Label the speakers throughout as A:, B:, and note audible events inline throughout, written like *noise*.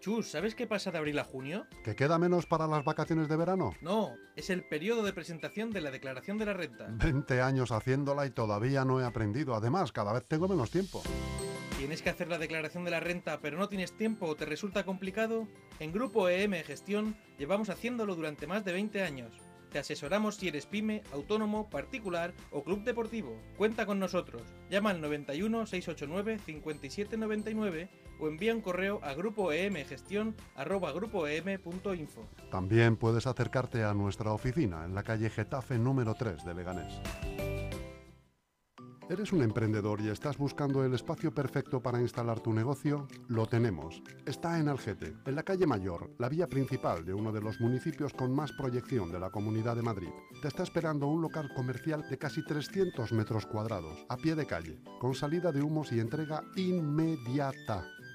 A: Chus, ¿sabes qué pasa de abril a junio?
B: ¿Que queda menos para las vacaciones de verano?
A: No, es el periodo de presentación de la declaración de la renta.
B: 20 años haciéndola y todavía no he aprendido. Además, cada vez tengo menos tiempo.
A: ¿Tienes que hacer la declaración de la renta pero no tienes tiempo o te resulta complicado? En Grupo EM Gestión llevamos haciéndolo durante más de 20 años. Te asesoramos si eres pyme, autónomo, particular o club deportivo. Cuenta con nosotros. Llama al 91 689 5799 o envía un correo a grupoemgestión@grupoem.info.
B: También puedes acercarte a nuestra oficina en la calle Getafe número 3 de Leganés. ¿Eres un emprendedor y estás buscando el espacio perfecto para instalar tu negocio? Lo tenemos. Está en Algete, en la calle Mayor, la vía principal de uno de los municipios con más proyección de la Comunidad de Madrid. Te está esperando un local comercial de casi 300 metros cuadrados, a pie de calle, con salida de humos y entrega inmediata.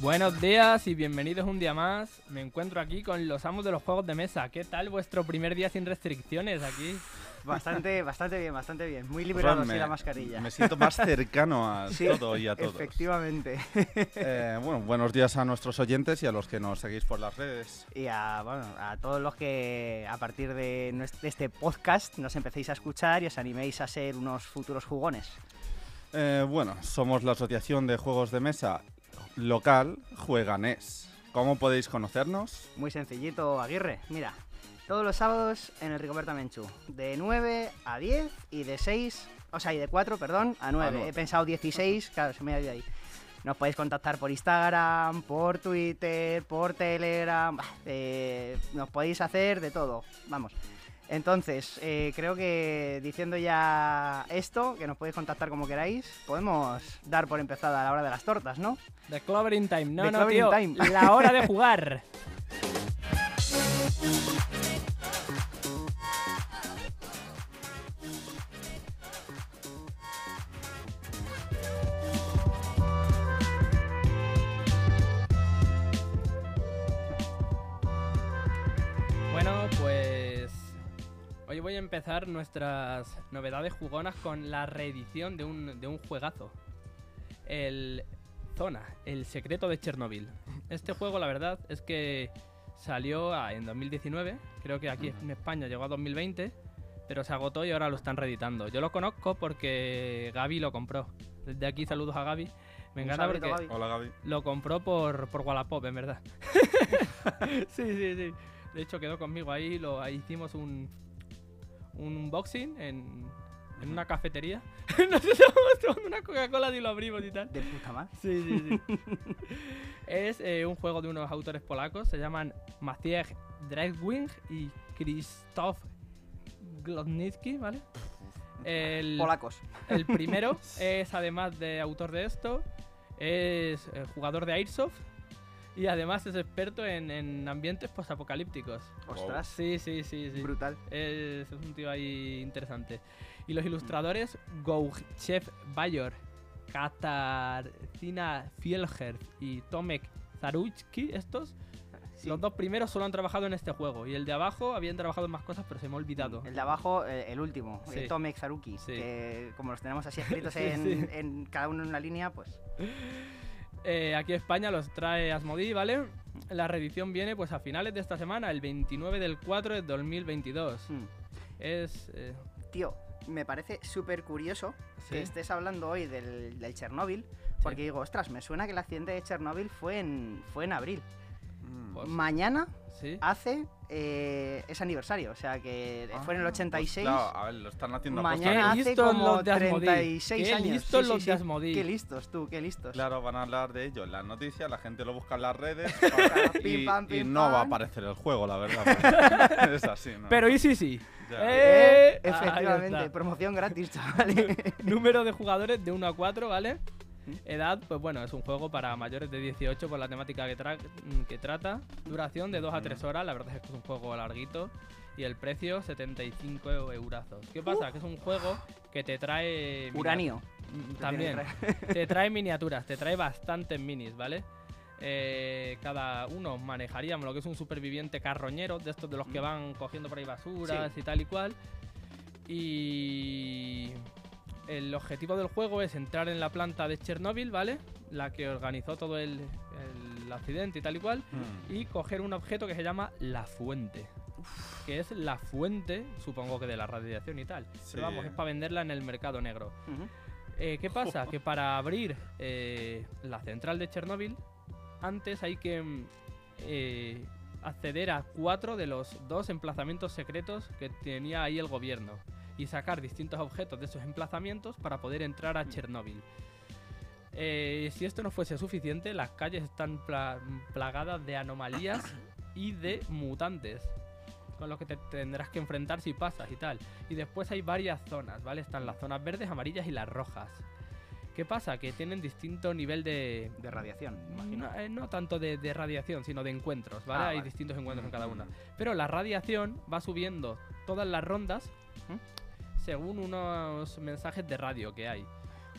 C: Buenos días y bienvenidos un día más. Me encuentro aquí con los amos de los juegos de mesa. ¿Qué tal vuestro primer día sin restricciones aquí?
D: Bastante, bastante bien, bastante bien. Muy liberado
E: me,
D: así la mascarilla.
E: Me siento más cercano a *laughs*
D: Sí,
E: todo y a todos.
D: Efectivamente.
E: Eh, bueno, buenos días a nuestros oyentes y a los que nos seguís por las redes.
D: Y a, bueno, a todos los que a partir de, de este podcast nos empecéis a escuchar y os animéis a ser unos futuros jugones.
E: Eh, bueno, somos la Asociación de Juegos de Mesa local Jueganés. ¿Cómo podéis conocernos?
D: Muy sencillito, Aguirre. Mira, todos los sábados en el Rigoberta Menchú. De 9 a 10 y de 6, o sea, y de 4, perdón, a 9.
E: nueve.
D: He pensado 16, claro, se me ha ido ahí. Nos podéis contactar por Instagram, por Twitter, por Telegram. eh, nos podéis hacer de todo. Vamos. Entonces, eh, creo que diciendo ya esto, que nos podéis contactar como queráis, podemos dar por empezada la hora de las tortas, ¿no?
C: The Clovering Time. No,
D: The
C: no, tío.
D: Time.
C: La hora de *laughs* jugar. Hoy voy a empezar nuestras novedades jugonas con la reedición de un, de un juegazo. El Zona, el secreto de Chernobyl. Este juego, la verdad, es que salió a- en 2019, creo que aquí en España llegó a 2020, pero se agotó y ahora lo están reeditando. Yo lo conozco porque Gaby lo compró. Desde aquí saludos a Gaby. Me encanta porque
D: Gaby.
E: Hola Gaby.
C: lo compró por, por Wallapop, en verdad. *laughs* sí, sí, sí. De hecho, quedó conmigo ahí. Lo, ahí hicimos un, un unboxing en, en una cafetería. *laughs* Nos estábamos tomando una Coca-Cola y lo abrimos y tal.
D: De puta madre.
C: Sí, sí, sí. *laughs* es eh, un juego de unos autores polacos. Se llaman Maciej Dragwing y Krzysztof Glodnicki, ¿vale? El,
D: Polacos.
C: el primero *laughs* es, además de autor de esto, es eh, jugador de Airsoft y además es experto en, en ambientes postapocalípticos.
D: Ostras.
C: Sí, sí, sí, sí.
D: Brutal.
C: Es, es un tío ahí interesante. Y los ilustradores, Gouchev Bayor, Katarzyna Fielger y Tomek Zaruchki, estos,
D: Sí.
C: los dos primeros solo han trabajado en este juego. Y el de abajo habían trabajado en más cosas, pero se me ha olvidado.
D: El de abajo, eh, el último,
C: Sí.
D: el Tomek Zaruki,
C: Sí.
D: que como los tenemos así *laughs* escritos en, en cada uno en una línea, pues
C: Eh, aquí España los trae Asmodee, ¿vale? La reedición viene pues a finales de esta semana, el 29 del 4 de 2022.
D: hmm.
C: Es... eh,
D: tío, me parece súper curioso
C: Sí.
D: que estés hablando hoy del, del Chernóbil, porque digo, ostras, me suena que el accidente de Chernóbil fue en, fue en abril.
E: Mm.
C: Pues-
D: Mañana
C: sí.
D: hace eh, ese aniversario, o sea que fue en el
E: Ah,
D: 86.
E: pues claro, a ver, lo están haciendo
D: Mañana
C: Qué
D: hace
C: listos
D: como
C: los de Asmodee.
D: 36
C: Qué
D: años.
C: listos
D: Sí,
C: los
D: sí.
C: de Asmodee.
D: Qué listos tú, qué listos.
E: Claro, van a hablar de ello en las noticias, la gente lo busca en las redes *laughs*
D: Pim,
E: y,
D: pam,
E: y
D: pim,
E: no va a
D: pam.
E: aparecer el juego, la verdad. *laughs* es así, ¿no?
C: Pero y sí, sí. Eh, ahí
D: Efectivamente, promoción gratis, chavales. *laughs*
C: Número de jugadores de 1 a 4, ¿vale? Edad, pues bueno, es un juego para mayores de 18 por la temática que, tra- que trata. Duración de 2 a 3 horas, la verdad es que es un juego larguito. Y el precio, 75 eurazos. ¿Qué pasa? Que es un juego que te trae...
D: Uranio.
C: Mm,
D: Te
C: También. *laughs* te trae miniaturas, te trae bastantes minis, ¿vale? Eh, cada uno manejaríamos lo que es un superviviente carroñero, de estos de los que van cogiendo por ahí basuras y tal y cual. Y el objetivo del juego es entrar en la planta de Chernóbil, ¿vale? La que organizó todo el, el accidente y tal y cual.
E: Mm.
C: Y coger un objeto que se llama la fuente. Que es la fuente, supongo que de la radiación y tal.
E: Sí.
C: Pero vamos, es para venderla en el mercado negro. Eh, ¿Qué pasa? *laughs* Que para abrir eh, la central de Chernóbil, antes hay que mm, eh, acceder a cuatro de los dos emplazamientos secretos que tenía ahí el gobierno y sacar distintos objetos de esos emplazamientos para poder entrar a Chernóbil. Eh, si esto no fuese suficiente, las calles están pla- plagadas de anomalías y de mutantes con los que te tendrás que enfrentar si pasas y tal. Y después hay varias zonas, ¿vale? Están las zonas verdes, amarillas y las rojas. ¿Qué pasa? Que tienen distinto nivel de...
D: De radiación, imagino.
C: No, eh, no tanto de, de radiación, sino de encuentros, ¿vale?
D: Ah,
C: Hay
D: vale.
C: distintos encuentros en cada una.
E: Mm.
C: Pero la radiación va subiendo todas las rondas
D: ¿Mm?
C: Según unos mensajes de radio que hay.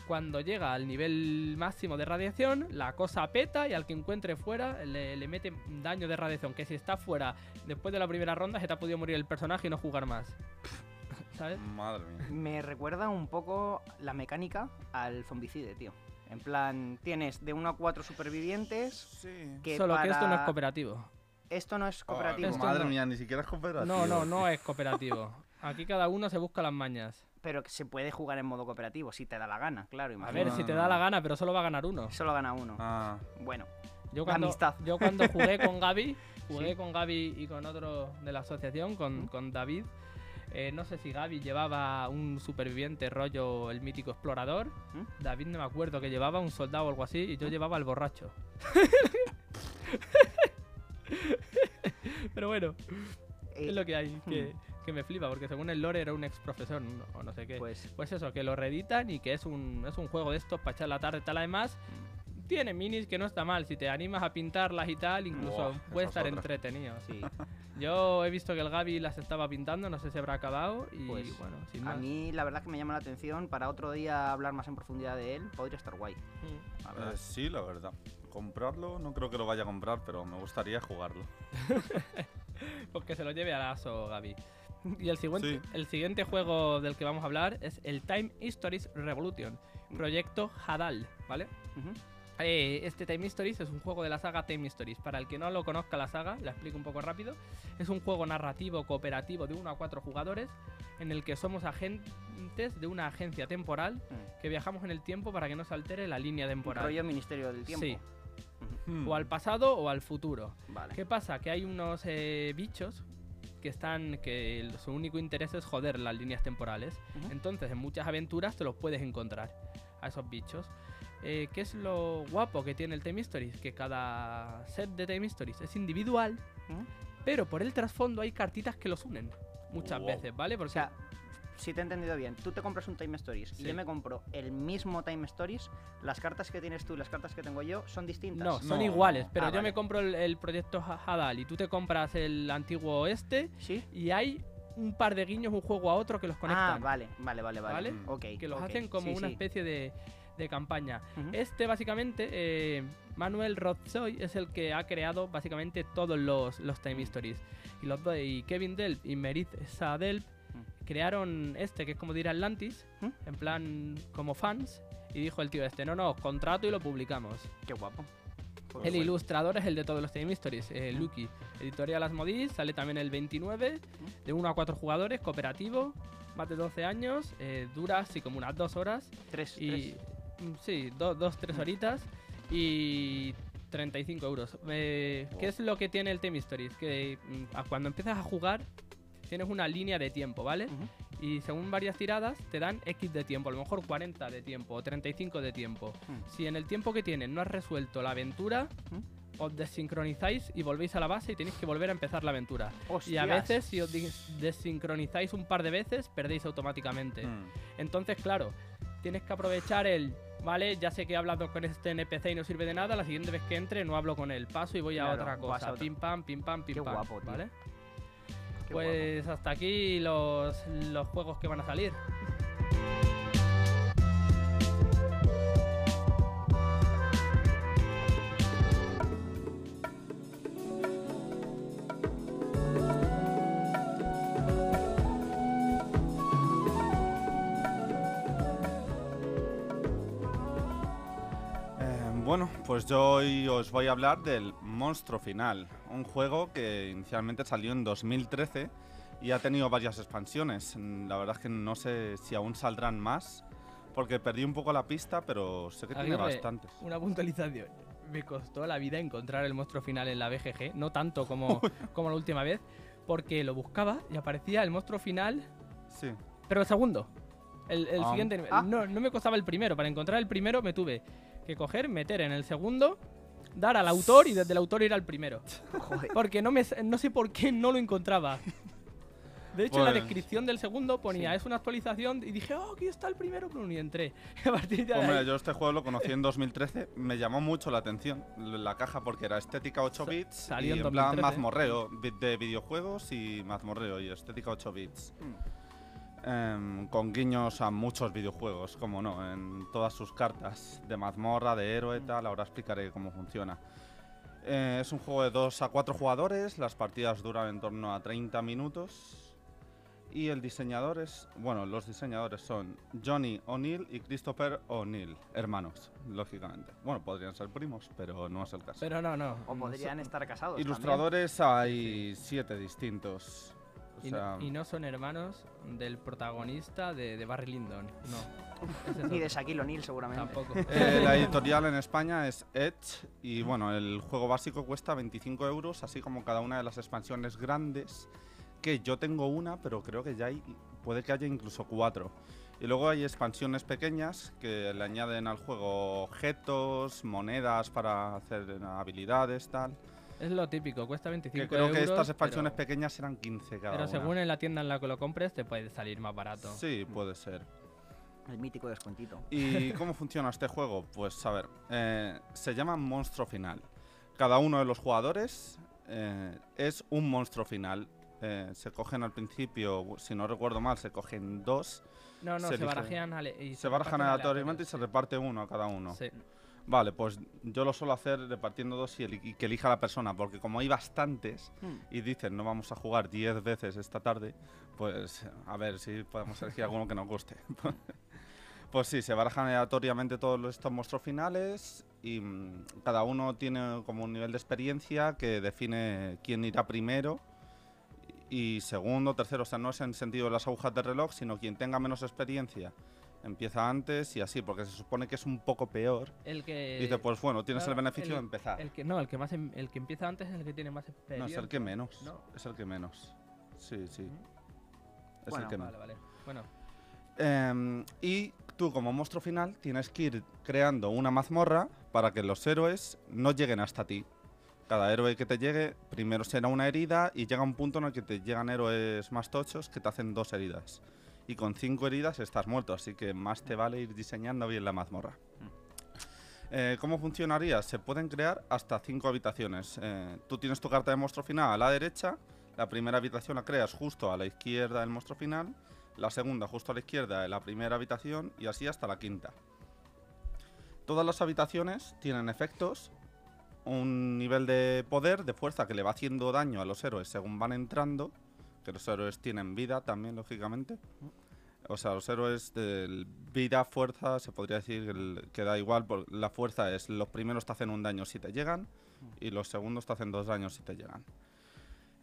C: Cuando llega al nivel máximo de radiación, la cosa peta y al que encuentre fuera le, le mete daño de radiación. Que si está fuera después de la primera ronda, se te ha podido morir el personaje y no jugar más. *laughs* ¿Sabes?
E: Madre mía.
D: Me recuerda un poco la mecánica al zombicide, tío. En plan, tienes de 1 a 4 supervivientes
E: Sí.
D: que
C: Solo que esto no es
D: para-
C: cooperativo.
D: Esto no es cooperativo.
E: Madre
C: no.
E: mía, ni siquiera es cooperativo.
C: No, no, no es cooperativo. *laughs* Aquí cada uno se busca las mañas.
D: Pero que se puede jugar en modo cooperativo, si te da la gana, claro.
C: A
D: imagino.
C: ver, si te da la gana, pero solo va a ganar uno.
D: Solo gana uno.
E: Ah,
D: Bueno,
C: Yo cuando,
D: amistad.
C: yo cuando jugué con *laughs* Gaby, jugué
D: Sí.
C: con Gaby y con otro de la asociación, con,
D: ¿Mm?
C: con David. eh, no sé si Gaby llevaba un superviviente rollo el mítico explorador.
D: ¿Mm?
C: David no me acuerdo que llevaba un soldado o algo así y yo llevaba al borracho. *laughs* Pero bueno,
D: eh,
C: es lo que hay, que, que me flipa, porque según el lore era un ex profesor o no sé qué.
D: pues
C: Pues eso, que lo reeditan y que es un, es un juego de estos para echar la tarde y tal. Además, tiene minis que no está mal. Si te animas a pintarlas y tal, incluso puede
E: es
C: estar
E: otra.
C: entretenido.
D: sí.
C: Yo he visto que el Gaby las estaba pintando, no sé si habrá acabado. Y
D: Pues,
C: bueno, sin
D: A
C: más.
D: mí la verdad que me llama la atención. Para otro día hablar más en profundidad de él, podría estar guay.
C: Mm.
D: la verdad.
E: eh, sí, la verdad. Comprarlo, no creo que lo vaya a comprar, pero me gustaría jugarlo. *laughs*
C: Pues que se lo lleve al aso, Gaby. *laughs* Y el siguiente,
E: Sí.
C: el siguiente juego del que vamos a hablar es el Time Stories Revolution, proyecto Hadal, ¿vale?
D: Ujú.
C: Eh, este Time Stories es un juego de la saga Time Stories. Para el que no lo conozca la saga, la explico un poco rápido. Es un juego narrativo cooperativo de 1 a 4 jugadores en el que somos agentes de una agencia temporal
D: Mm.
C: que viajamos en el tiempo para que no se altere la línea temporal.
D: Rollo Ministerio del Tiempo.
C: Sí, o al pasado o al futuro.
D: Vale.
C: ¿Qué pasa? Que hay unos eh, bichos que están que su único interés es joder las líneas temporales.
D: Ujú.
C: Entonces, en muchas aventuras te los puedes encontrar a esos bichos. Eh, ¿Qué es lo guapo que tiene el Time Stories? Que cada set de Time Stories es individual, pero por el trasfondo hay cartitas que los unen. Muchas
E: Wow.
C: veces, ¿vale?
D: O
C: Porque
D: sea, si te he entendido bien, tú te compras un Time Stories y yo me compro el mismo Time Stories, las cartas que tienes tú y las cartas que tengo yo son distintas.
C: no, son
E: No.
C: iguales. Pero
D: Ah,
C: yo
D: vale.
C: me compro el, el proyecto Ha- Hadal y tú te compras el antiguo este
D: ¿Sí?
C: y hay un par de guiños un juego a otro que los
D: Ah,
C: conectan.
D: vale, vale, vale, vale.
C: ¿Vale?
E: Mm.
D: Ok.
C: que los hacen como
D: sí,
C: una
D: sí.
C: especie de, de campaña. Este básicamente, eh, Manuel Rothzoy es el que ha creado básicamente todos los, los Time Stories. Y, los dos, y Kevin Delp y Merit Sadelp
D: Mm.
C: crearon este, que es como dir Atlantis,
D: ¿Mm?
C: en plan como fans. Y dijo el tío este, no, no, os contrato y lo publicamos.
D: Qué guapo. Pues
C: El
D: bueno.
C: ilustrador es el de todos los Time Stories, eh, Lucky. Editorial Asmodis, sale también el 29, de 1 a 4 jugadores, cooperativo, más de 12 años, eh, dura así como unas 2 horas.
D: Tres,
C: Y
D: tres.
C: mm, sí, do- dos, tres horitas y 35 euros. Eh, ¿Qué es lo que tiene el Time Stories? Que mm, a- cuando empiezas a jugar tienes una línea de tiempo, ¿vale?
D: Ujú.
C: Y según varias tiradas te dan X de tiempo, a lo mejor 40 de tiempo o 35 de tiempo.
D: Mm.
C: Si en el tiempo que tienes no has resuelto la aventura,
D: ¿Mm?
C: os desincronizáis y volvéis a la base y tenéis que volver a empezar la aventura. Y a
D: Hostias.
C: veces, si os desincronizáis un par de veces, perdéis automáticamente.
E: Hmm.
C: Entonces, claro, tienes que aprovechar el Vale, ya sé que he hablado con este NPC y no sirve de nada. La siguiente vez que entre no hablo con él. Paso y voy a
D: Claro,
C: otra cosa.
D: a otra.
C: Pim pam, pim pam, pim
D: Qué
C: pam.
D: guapo, tío.
C: ¿Vale?
D: Qué
C: Pues hasta aquí los, los juegos que van a salir.
E: Eh, bueno, pues yo hoy os voy a hablar del Monstruo Final, un juego que inicialmente salió en 2013 y ha tenido varias expansiones. Mm, La verdad es que no sé si aún saldrán más, porque perdí un poco la pista, pero sé que tiene
C: Aguirre,
E: bastantes.
C: Una puntualización. Me costó la vida encontrar el monstruo final en la BGG. No tanto como, *laughs* como la última vez. Porque lo buscaba y aparecía el monstruo final,
E: Sí.
C: pero el segundo. El, el
E: Ah.
C: siguiente. nivel.
D: Ah.
C: No, no me costaba el primero. Para encontrar el primero me tuve que coger, meter en el segundo, dar al autor y desde el autor ir al primero.
D: Joder.
C: Porque no, me, no sé por qué no lo encontraba. De hecho, en la
E: Pues-
C: descripción del segundo ponía,
D: Sí.
C: es una actualización, y dije, oh, aquí está el primero, pero ni entré. *laughs* A partir de
E: Hombre,
C: ahí,
E: yo este juego lo conocí en 2013, me llamó mucho la atención la caja porque era estética 8
C: Sa-
E: bits
C: salió
E: y
C: en
E: en plan
C: 2013.
E: mazmorreo de videojuegos y mazmorreo y estética 8 bits. Em, con guiños a muchos videojuegos, como no, en todas sus cartas de mazmorra, de héroe, tal, ahora explicaré cómo funciona. Eh, es un juego de 2 a 4 jugadores, las partidas duran en torno a 30 minutos. Y el diseñador es, bueno, los diseñadores son Johnny O'Neill y Christopher O'Neill, hermanos, lógicamente. Bueno, podrían ser primos, pero no es el caso.
C: Pero no, no.
D: O podrían estar casados. también.
E: Ilustradores hay siete distintos. O
C: Y,
E: sea,
C: no, y no son hermanos del protagonista de, de Barry Lyndon. No.
D: Ni de. Shaquille O'Neal, seguramente.
C: Tampoco.
E: Eh, la editorial en España es Edge y bueno, el juego básico cuesta 25 euros, así como cada una de las expansiones grandes, que yo tengo una, pero creo que ya hay, puede que haya incluso cuatro. Y luego hay expansiones pequeñas que le añaden al juego objetos, monedas para hacer habilidades, tal.
C: Es lo típico, cuesta 25
E: Que creo
C: euros.
E: que estas expansiones
C: pero,
E: pequeñas eran 15 cada
C: pero
E: una.
C: según en la tienda en la que lo compres, te puede salir más barato.
E: Sí, puede ser.
D: El mítico descuentito.
E: ¿Y *laughs* cómo funciona este juego? Pues a ver, eh, se llama monstruo final. Cada uno de los jugadores eh, es un monstruo final. Eh, se cogen al principio, si no recuerdo mal, se cogen dos.
C: No, no,
E: Se
C: se, barajean y
E: Se barajan
C: reparten
E: aleatoriamente y se reparte uno a cada uno.
C: sí.
E: Vale, pues yo lo suelo hacer repartiendo dos y, eli- y que elija la persona, porque como hay bastantes
D: Hmm.
E: y dicen no vamos a jugar 10 veces esta tarde, pues a ver si podemos elegir alguno que nos guste. *laughs* pues sí, se barajan aleatoriamente todos estos monstruos finales y mm, cada uno tiene como un nivel de experiencia que define quién irá primero y segundo, tercero, o sea, no es en sentido de las agujas de reloj, sino quien tenga menos experiencia empieza antes y así, porque se supone que es un poco peor.
C: El que.
E: Dice, pues bueno, tienes
C: claro,
E: el beneficio
C: el-
E: de empezar.
C: El que, no, el que, más em- el que empieza antes es el que tiene más
E: No,
C: experiencia.
E: es el que menos.
C: No.
E: Es el que menos. Sí, sí. Es
D: Bueno,
E: el que
C: Vale,
E: menos.
C: vale. Bueno,
E: Em, y tú como monstruo final tienes que ir creando una mazmorra para que los héroes no lleguen hasta ti. Cada héroe que te llegue primero será una herida y llega un punto en el que te llegan héroes más tochos que te hacen dos heridas. Y con cinco heridas estás muerto, así que más te vale ir diseñando bien la mazmorra. Eh, ¿Cómo funcionaría? Se pueden crear hasta cinco habitaciones. Eh, tú tienes tu carta de monstruo final a la derecha, la primera habitación la creas justo a la izquierda del monstruo final, la segunda justo a la izquierda de la primera habitación y así hasta la quinta. Todas las habitaciones tienen efectos, un nivel de poder, de fuerza que le va haciendo daño a los héroes según van entrando, que los héroes tienen vida también, lógicamente. O sea, los héroes de vida, fuerza, se podría decir que da igual, por- la fuerza es los primeros te hacen un daño si te llegan y los segundos te hacen dos daños si te llegan.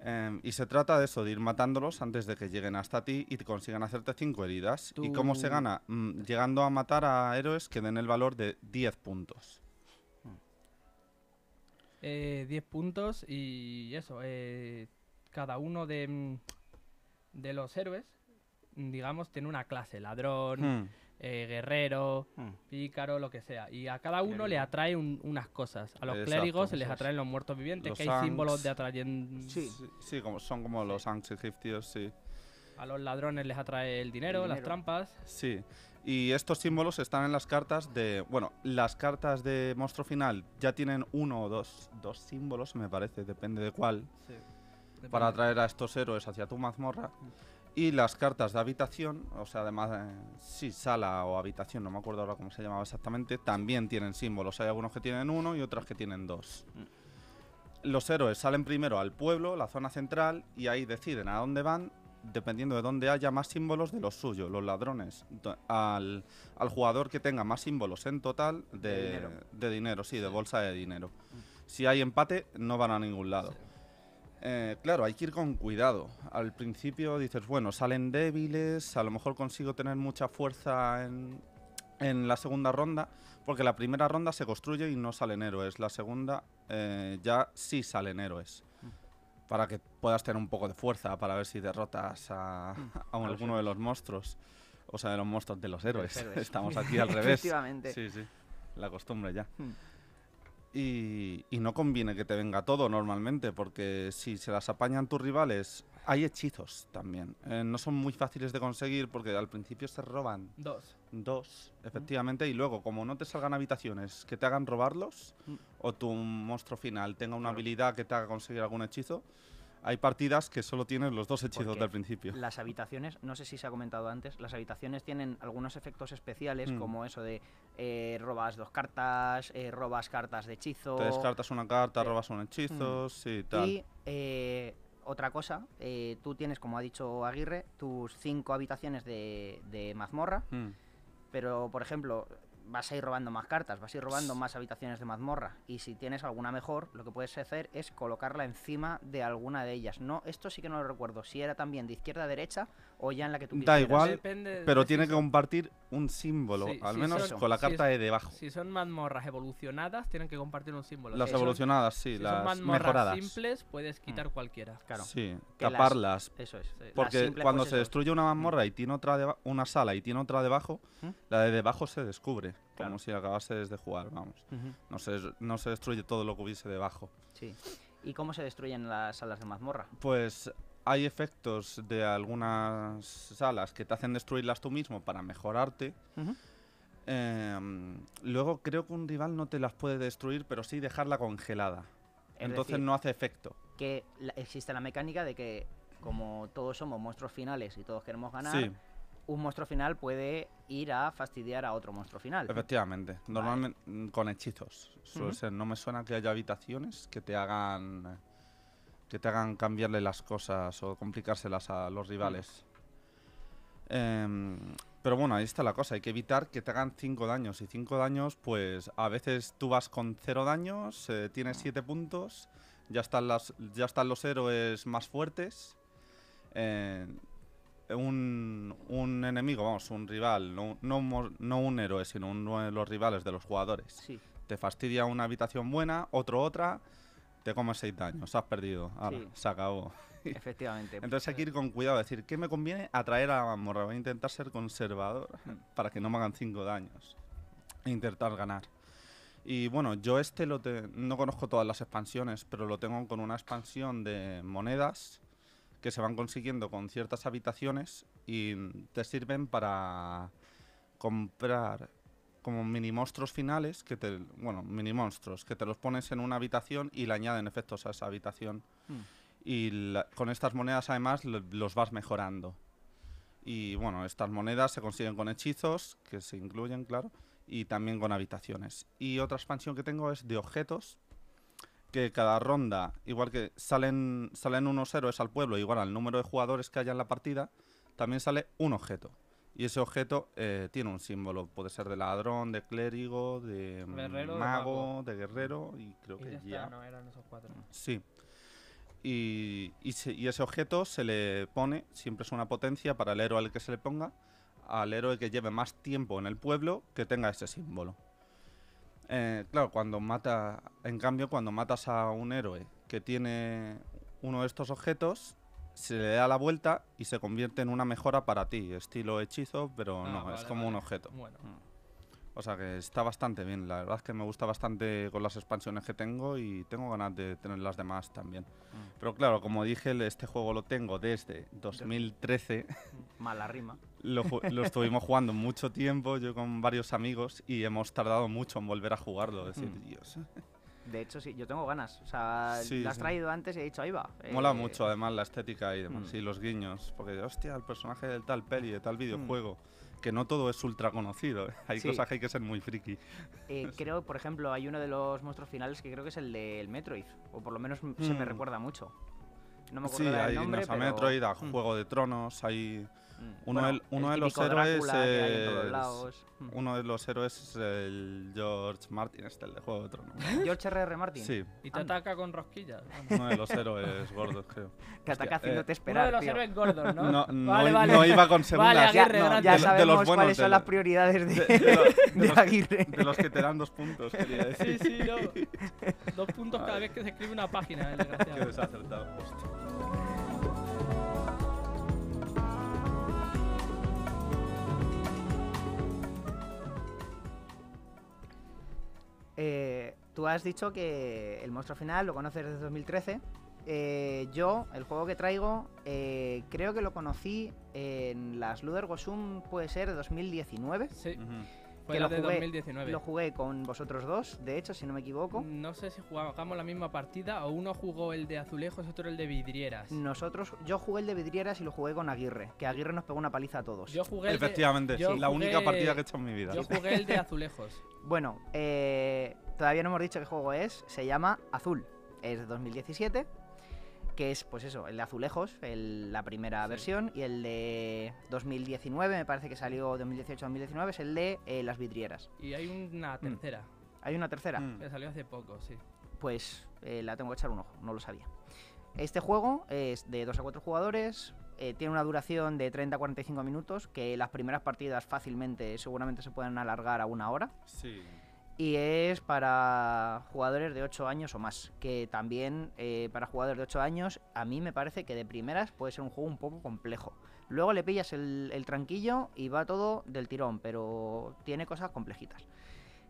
E: Em, y se trata de eso, de ir matándolos antes de que lleguen hasta ti y te consigan hacerte cinco heridas. ¿Y cómo se gana? Mm, llegando a matar a héroes que den el valor de 10 puntos.
C: eh, 10 puntos y eso. eh, cada uno de, mm, de los héroes, mm, digamos, tiene una clase: ladrón,
E: Hmm.
C: eh, guerrero,
D: Hmm.
C: pícaro, lo que sea. Y a cada uno le atrae un- unas cosas. A los
E: Exacto,
C: clérigos se les atraen los muertos vivientes,
E: Los
C: que hay símbolos de atrayen.
D: Sí.
E: Sí, sí, como, son como los Anks egipcios, sí.
C: A los ladrones les atrae el dinero,
D: El
C: las trampas.
E: Sí, Y estos símbolos están en las cartas de. Bueno, las cartas de monstruo final ya tienen uno o dos, dos símbolos, me parece, depende de cuál, para atraer a estos héroes hacia tu mazmorra. Y las cartas de habitación, o sea, además, eh, sí, sala o habitación, no me acuerdo ahora cómo se llamaba exactamente, también tienen símbolos. Hay algunos que tienen uno y otros que tienen dos. Los héroes salen primero al pueblo, la zona central, y ahí deciden a dónde van, dependiendo de dónde haya más símbolos de los suyos, los ladrones. Al, al jugador que tenga más símbolos en total de,
D: De dinero.
E: de dinero, sí, de bolsa de dinero. Si hay empate, no van a ningún lado. Eh, claro, hay que ir con cuidado. Al principio dices, bueno, salen débiles, a lo mejor consigo tener mucha fuerza en, en la segunda ronda, porque la primera ronda se construye y no salen héroes. La segunda eh, ya sí salen héroes. Para que puedas tener un poco de fuerza para ver si derrotas a, a alguno de los monstruos. O sea, de los monstruos de los héroes.
D: héroes. *laughs*
E: Estamos aquí *laughs* al revés.
D: Efectivamente.
E: Sí, sí. La costumbre ya. Y, y no conviene que te venga todo normalmente, porque si se las apañan tus rivales, hay hechizos también. Eh, no son muy fáciles de conseguir porque al principio se roban
C: Dos.
E: dos, efectivamente, y luego como no te salgan habitaciones que te hagan robarlos,
D: Mm.
E: o tu monstruo final tenga una
D: Claro.
E: habilidad que te haga conseguir algún hechizo, hay partidas que solo tienes los dos hechizos
D: Porque
E: del principio.
D: Las habitaciones, no sé si se ha comentado antes, las habitaciones tienen algunos efectos especiales,
E: Mm.
D: como eso de eh, robas dos cartas, eh, robas cartas de hechizo.
E: Te descartas una carta, robas un hechizo, sí, tal.
D: Y eh, otra cosa, tú tienes, como ha dicho Aguirre, tus cinco habitaciones de, de mazmorra,
E: Mm.
D: pero por ejemplo, vas a ir robando más cartas, vas a ir robando más habitaciones de mazmorra. Y si tienes alguna mejor, lo que puedes hacer es colocarla encima de alguna de ellas. No, esto sí que no lo recuerdo. Si era también de izquierda a derecha o ya en la que tú
E: Da
D: quisieras.
E: igual,
C: Depende
E: Pero
C: de
E: tiene
C: si
E: que
C: son-
E: compartir un símbolo,
C: Sí,
E: al
C: sí,
E: menos
D: son-
E: con la carta
C: es-
E: de debajo.
C: Si son mazmorras evolucionadas, tienen que compartir un símbolo.
E: Las
C: Si son-
E: evolucionadas, sí,
C: si
E: las
C: son mazmorras
E: mejoradas.
C: simples, puedes quitar cualquiera.
D: Claro.
E: Sí,
D: Que las-
E: taparlas.
D: Eso es.
E: Porque
D: simples,
E: cuando
D: pues
E: se
D: eso.
E: destruye una mazmorra y tiene otra deba- una sala y tiene otra debajo,
D: ¿Mm?
E: la de debajo se descubre,
D: Claro.
E: como si acabases de jugar, vamos. No se, no se destruye todo lo que hubiese debajo.
D: Sí. ¿Y cómo se destruyen las salas de mazmorra?
E: Pues hay efectos de algunas salas que te hacen destruirlas tú mismo para mejorarte. Em, luego creo que un rival no te las puede destruir, pero sí dejarla congelada.
D: Es
E: Entonces
D: decir,
E: no hace efecto.
D: que la- existe la mecánica de que como todos somos monstruos finales y todos queremos ganar,
E: Sí,
D: un monstruo final puede ir a fastidiar a otro monstruo final.
E: efectivamente. Normalmente con hechizos. Ser. No me suena que haya habitaciones que te hagan que te hagan cambiarle las cosas o complicárselas a los rivales. Em, pero bueno, ahí está la cosa. Hay que evitar que te hagan 5 daños. Y 5 daños, pues a veces tú vas con 0 daños, eh, tienes 7 puntos, ya están, las, ya están los héroes más fuertes. eh, un, un enemigo, vamos, un rival, no, no un héroe, sino uno de los rivales de los jugadores.
D: Sí,
E: Te fastidia una habitación buena, otro otra, te comes 6 daños, has perdido.
D: Sí.
E: se acabó.
D: efectivamente. *laughs*
E: Entonces hay que ir con cuidado, decir, ¿qué me conviene atraer a la mazmorra? Voy a intentar ser conservador para que no me hagan 5 daños. E intentar ganar. Y bueno, yo este lo te- no conozco todas las expansiones, pero lo tengo con una expansión de monedas que se van consiguiendo con ciertas habitaciones y te sirven para comprar como mini monstruos finales que te bueno mini monstruos que te los pones en una habitación y le añaden efectos a esa habitación.
D: Mm.
E: y la- con estas monedas además lo- los vas mejorando. Y bueno estas monedas se consiguen con hechizos que se incluyen claro y también con habitaciones. Y otra expansión que tengo es de objetos que cada ronda igual que salen salen unos héroes al pueblo igual al número de jugadores que haya en la partida también sale un objeto y ese objeto eh, tiene un símbolo puede ser de ladrón de clérigo de mago
C: mago.
E: de guerrero y creo
C: Y
E: que
C: ya está,
E: ya
C: no eran esos cuatro.
E: Sí. Y, y se- y ese objeto se le pone, siempre es una potencia para el héroe al que se le ponga, al héroe que lleve más tiempo en el pueblo que tenga ese símbolo. Eh, claro, cuando mata, en cambio, cuando matas a un héroe que tiene uno de estos objetos, se le da la vuelta y se convierte en una mejora para ti, estilo hechizo, pero
C: Ah,
E: no, es
C: vale,
E: como un objeto.
C: Bueno,
E: O sea que está bastante bien, la verdad es que me gusta bastante con las expansiones que tengo y tengo ganas de tener las demás también. Pero claro, como dije, este juego lo tengo desde 2013, *laughs*
D: Mala rima.
E: Lo, lo estuvimos jugando mucho tiempo, yo con varios amigos, y hemos tardado mucho en volver a jugarlo. Es decir,
D: Mm.
E: Dios. *laughs*
D: De hecho, sí, yo tengo ganas. O sea,
E: Sí,
D: lo has
E: sí.
D: traído antes y he dicho, ahí va.
E: Mola
D: Eh,
E: mucho además la estética y demás,
D: mm.
E: y los guiños, porque hostia, el personaje del tal peli, de tal
D: Mm.
E: videojuego, que no todo es ultra conocido, ¿eh? hay
D: Sí.
E: cosas que hay que ser muy friki.
D: eh, *laughs* creo, por ejemplo, hay uno de los monstruos finales que creo que es el del Metroid. O por lo menos se me
E: Mm.
D: recuerda mucho. No me acuerdo
E: Sí, hay
D: nombre,
E: unos a
D: pero...
E: Metroid, a
D: Mm,
E: Juego de Tronos, hay. Uno
D: Bueno,
E: del- uno
D: el
E: de los héroes
D: todos
E: es- uno de los héroes es el George Martin, este, el de Juego de Tronos. *laughs*
D: George R.R. Martin.
E: Sí,
C: Y te
D: Anda.
C: ataca con rosquillas.
E: uno de los héroes gordos, creo. *laughs*
D: Que ataca
E: Hostia,
D: haciéndote
E: eh,
D: esperar,
C: Uno de los
D: tío.
C: héroes gordos, ¿no? *laughs*
E: No, no,
C: vale, vale.
E: no iba con segundas.
C: Vale,
D: Ya,
C: Aguirre,
D: no,
C: grande.
D: ya
E: de- de los
D: sabemos
E: buenos,
D: cuáles
E: de
D: son las prioridades de,
E: De, de lo- de
D: de
E: los,
D: Aguirre.
E: de los que te dan dos puntos, quería decir.
C: Sí, sí, no. Dos puntos cada vez que se escribe una página, el
E: Qué
C: desgraciado.
E: desacertado. hostia.
D: Eh, tú has dicho que el monstruo final lo conoces desde 2013. Eh, yo, el juego que traigo, eh, creo que lo conocí en las Luder Gosum, puede ser de 2019.
C: Sí. Fue
D: que
C: la
D: lo
C: de
D: jugué-
C: 2019.
D: Lo jugué con vosotros dos, de hecho, si no me equivoco.
C: No sé si jugamos la misma partida o uno jugó el de azulejos y otro el de vidrieras.
D: Nosotros, yo jugué el de vidrieras y lo jugué con Aguirre, que Aguirre nos pegó una paliza a todos.
C: Yo jugué el de,
E: Efectivamente,
C: yo
E: la única partida que he hecho en mi vida.
C: yo jugué el de azulejos. *laughs*
D: Bueno, eh, todavía no hemos dicho qué juego es. Se llama Azul. Es de 2017. Que es, pues eso, el de Azulejos, el- la primera
C: Sí.
D: versión. Y el de 2019, me parece que salió 2018-2019, es el de eh, Las Vidrieras.
C: Y hay una tercera
D: Hay una tercera.
E: Mm.
C: que salió hace poco, sí.
D: Pues eh, la tengo que echar un ojo, no lo sabía. Este juego es de 2 a 4 jugadores. eh, tiene una duración de 30 a 45 minutos. Que las primeras partidas fácilmente, seguramente se pueden alargar a una hora.
E: Sí.
D: Y es para jugadores de 8 años o más. Que también eh, para jugadores de 8 años, a mí me parece que de primeras puede ser un juego un poco complejo. Luego le pillas el, el tranquillo y va todo del tirón, pero tiene cosas complejitas.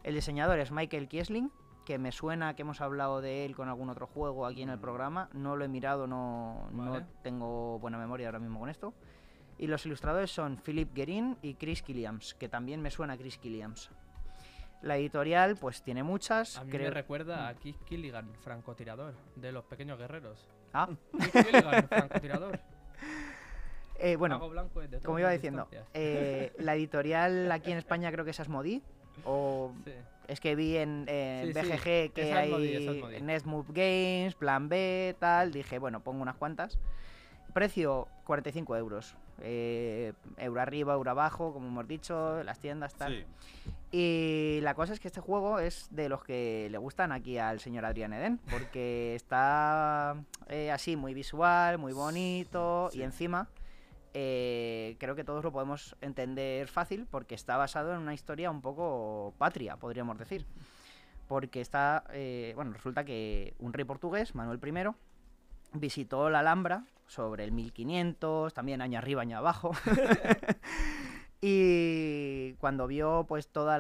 D: El diseñador es Michael Kiesling, que me suena que hemos hablado de él con algún otro juego aquí en el
E: Mm.
D: programa. No lo he mirado, no, tengo buena memoria ahora mismo con esto. Y los ilustradores son Philip Guerin y Chris Killiams, que también me suena a Chris Killiams. La editorial, pues tiene muchas.
C: A mí
D: creo-
C: me recuerda a Keith Killigan, francotirador, de los pequeños guerreros.
D: Ah, *laughs*
C: Keith Killigan, francotirador. *laughs*
D: eh, bueno, como iba diciendo, eh, *laughs* la editorial aquí en España creo que es Asmodee. O
C: Sí.
D: es que vi en, en
C: Sí, sí,
D: BGG que
C: Asmodee,
D: hay
C: Asmodee.
D: Nest Move Games, Plan B, tal. Dije, bueno, pongo unas cuantas. Precio 45 euros. Eh, euro arriba, euro abajo, como hemos dicho, las tiendas, tal.
E: Sí.
D: Y la cosa es que este juego es de los que le gustan aquí al señor Adrián Eden, porque está eh, así muy visual, muy bonito
E: sí.
D: y encima eh, creo que todos lo podemos entender fácil porque está basado en una historia un poco patria, podríamos decir. Porque está, bueno, resulta que un rey portugués, Manuel I, visitó la Alhambra sobre el 1500, también año arriba, año abajo. *laughs* y cuando vio pues todo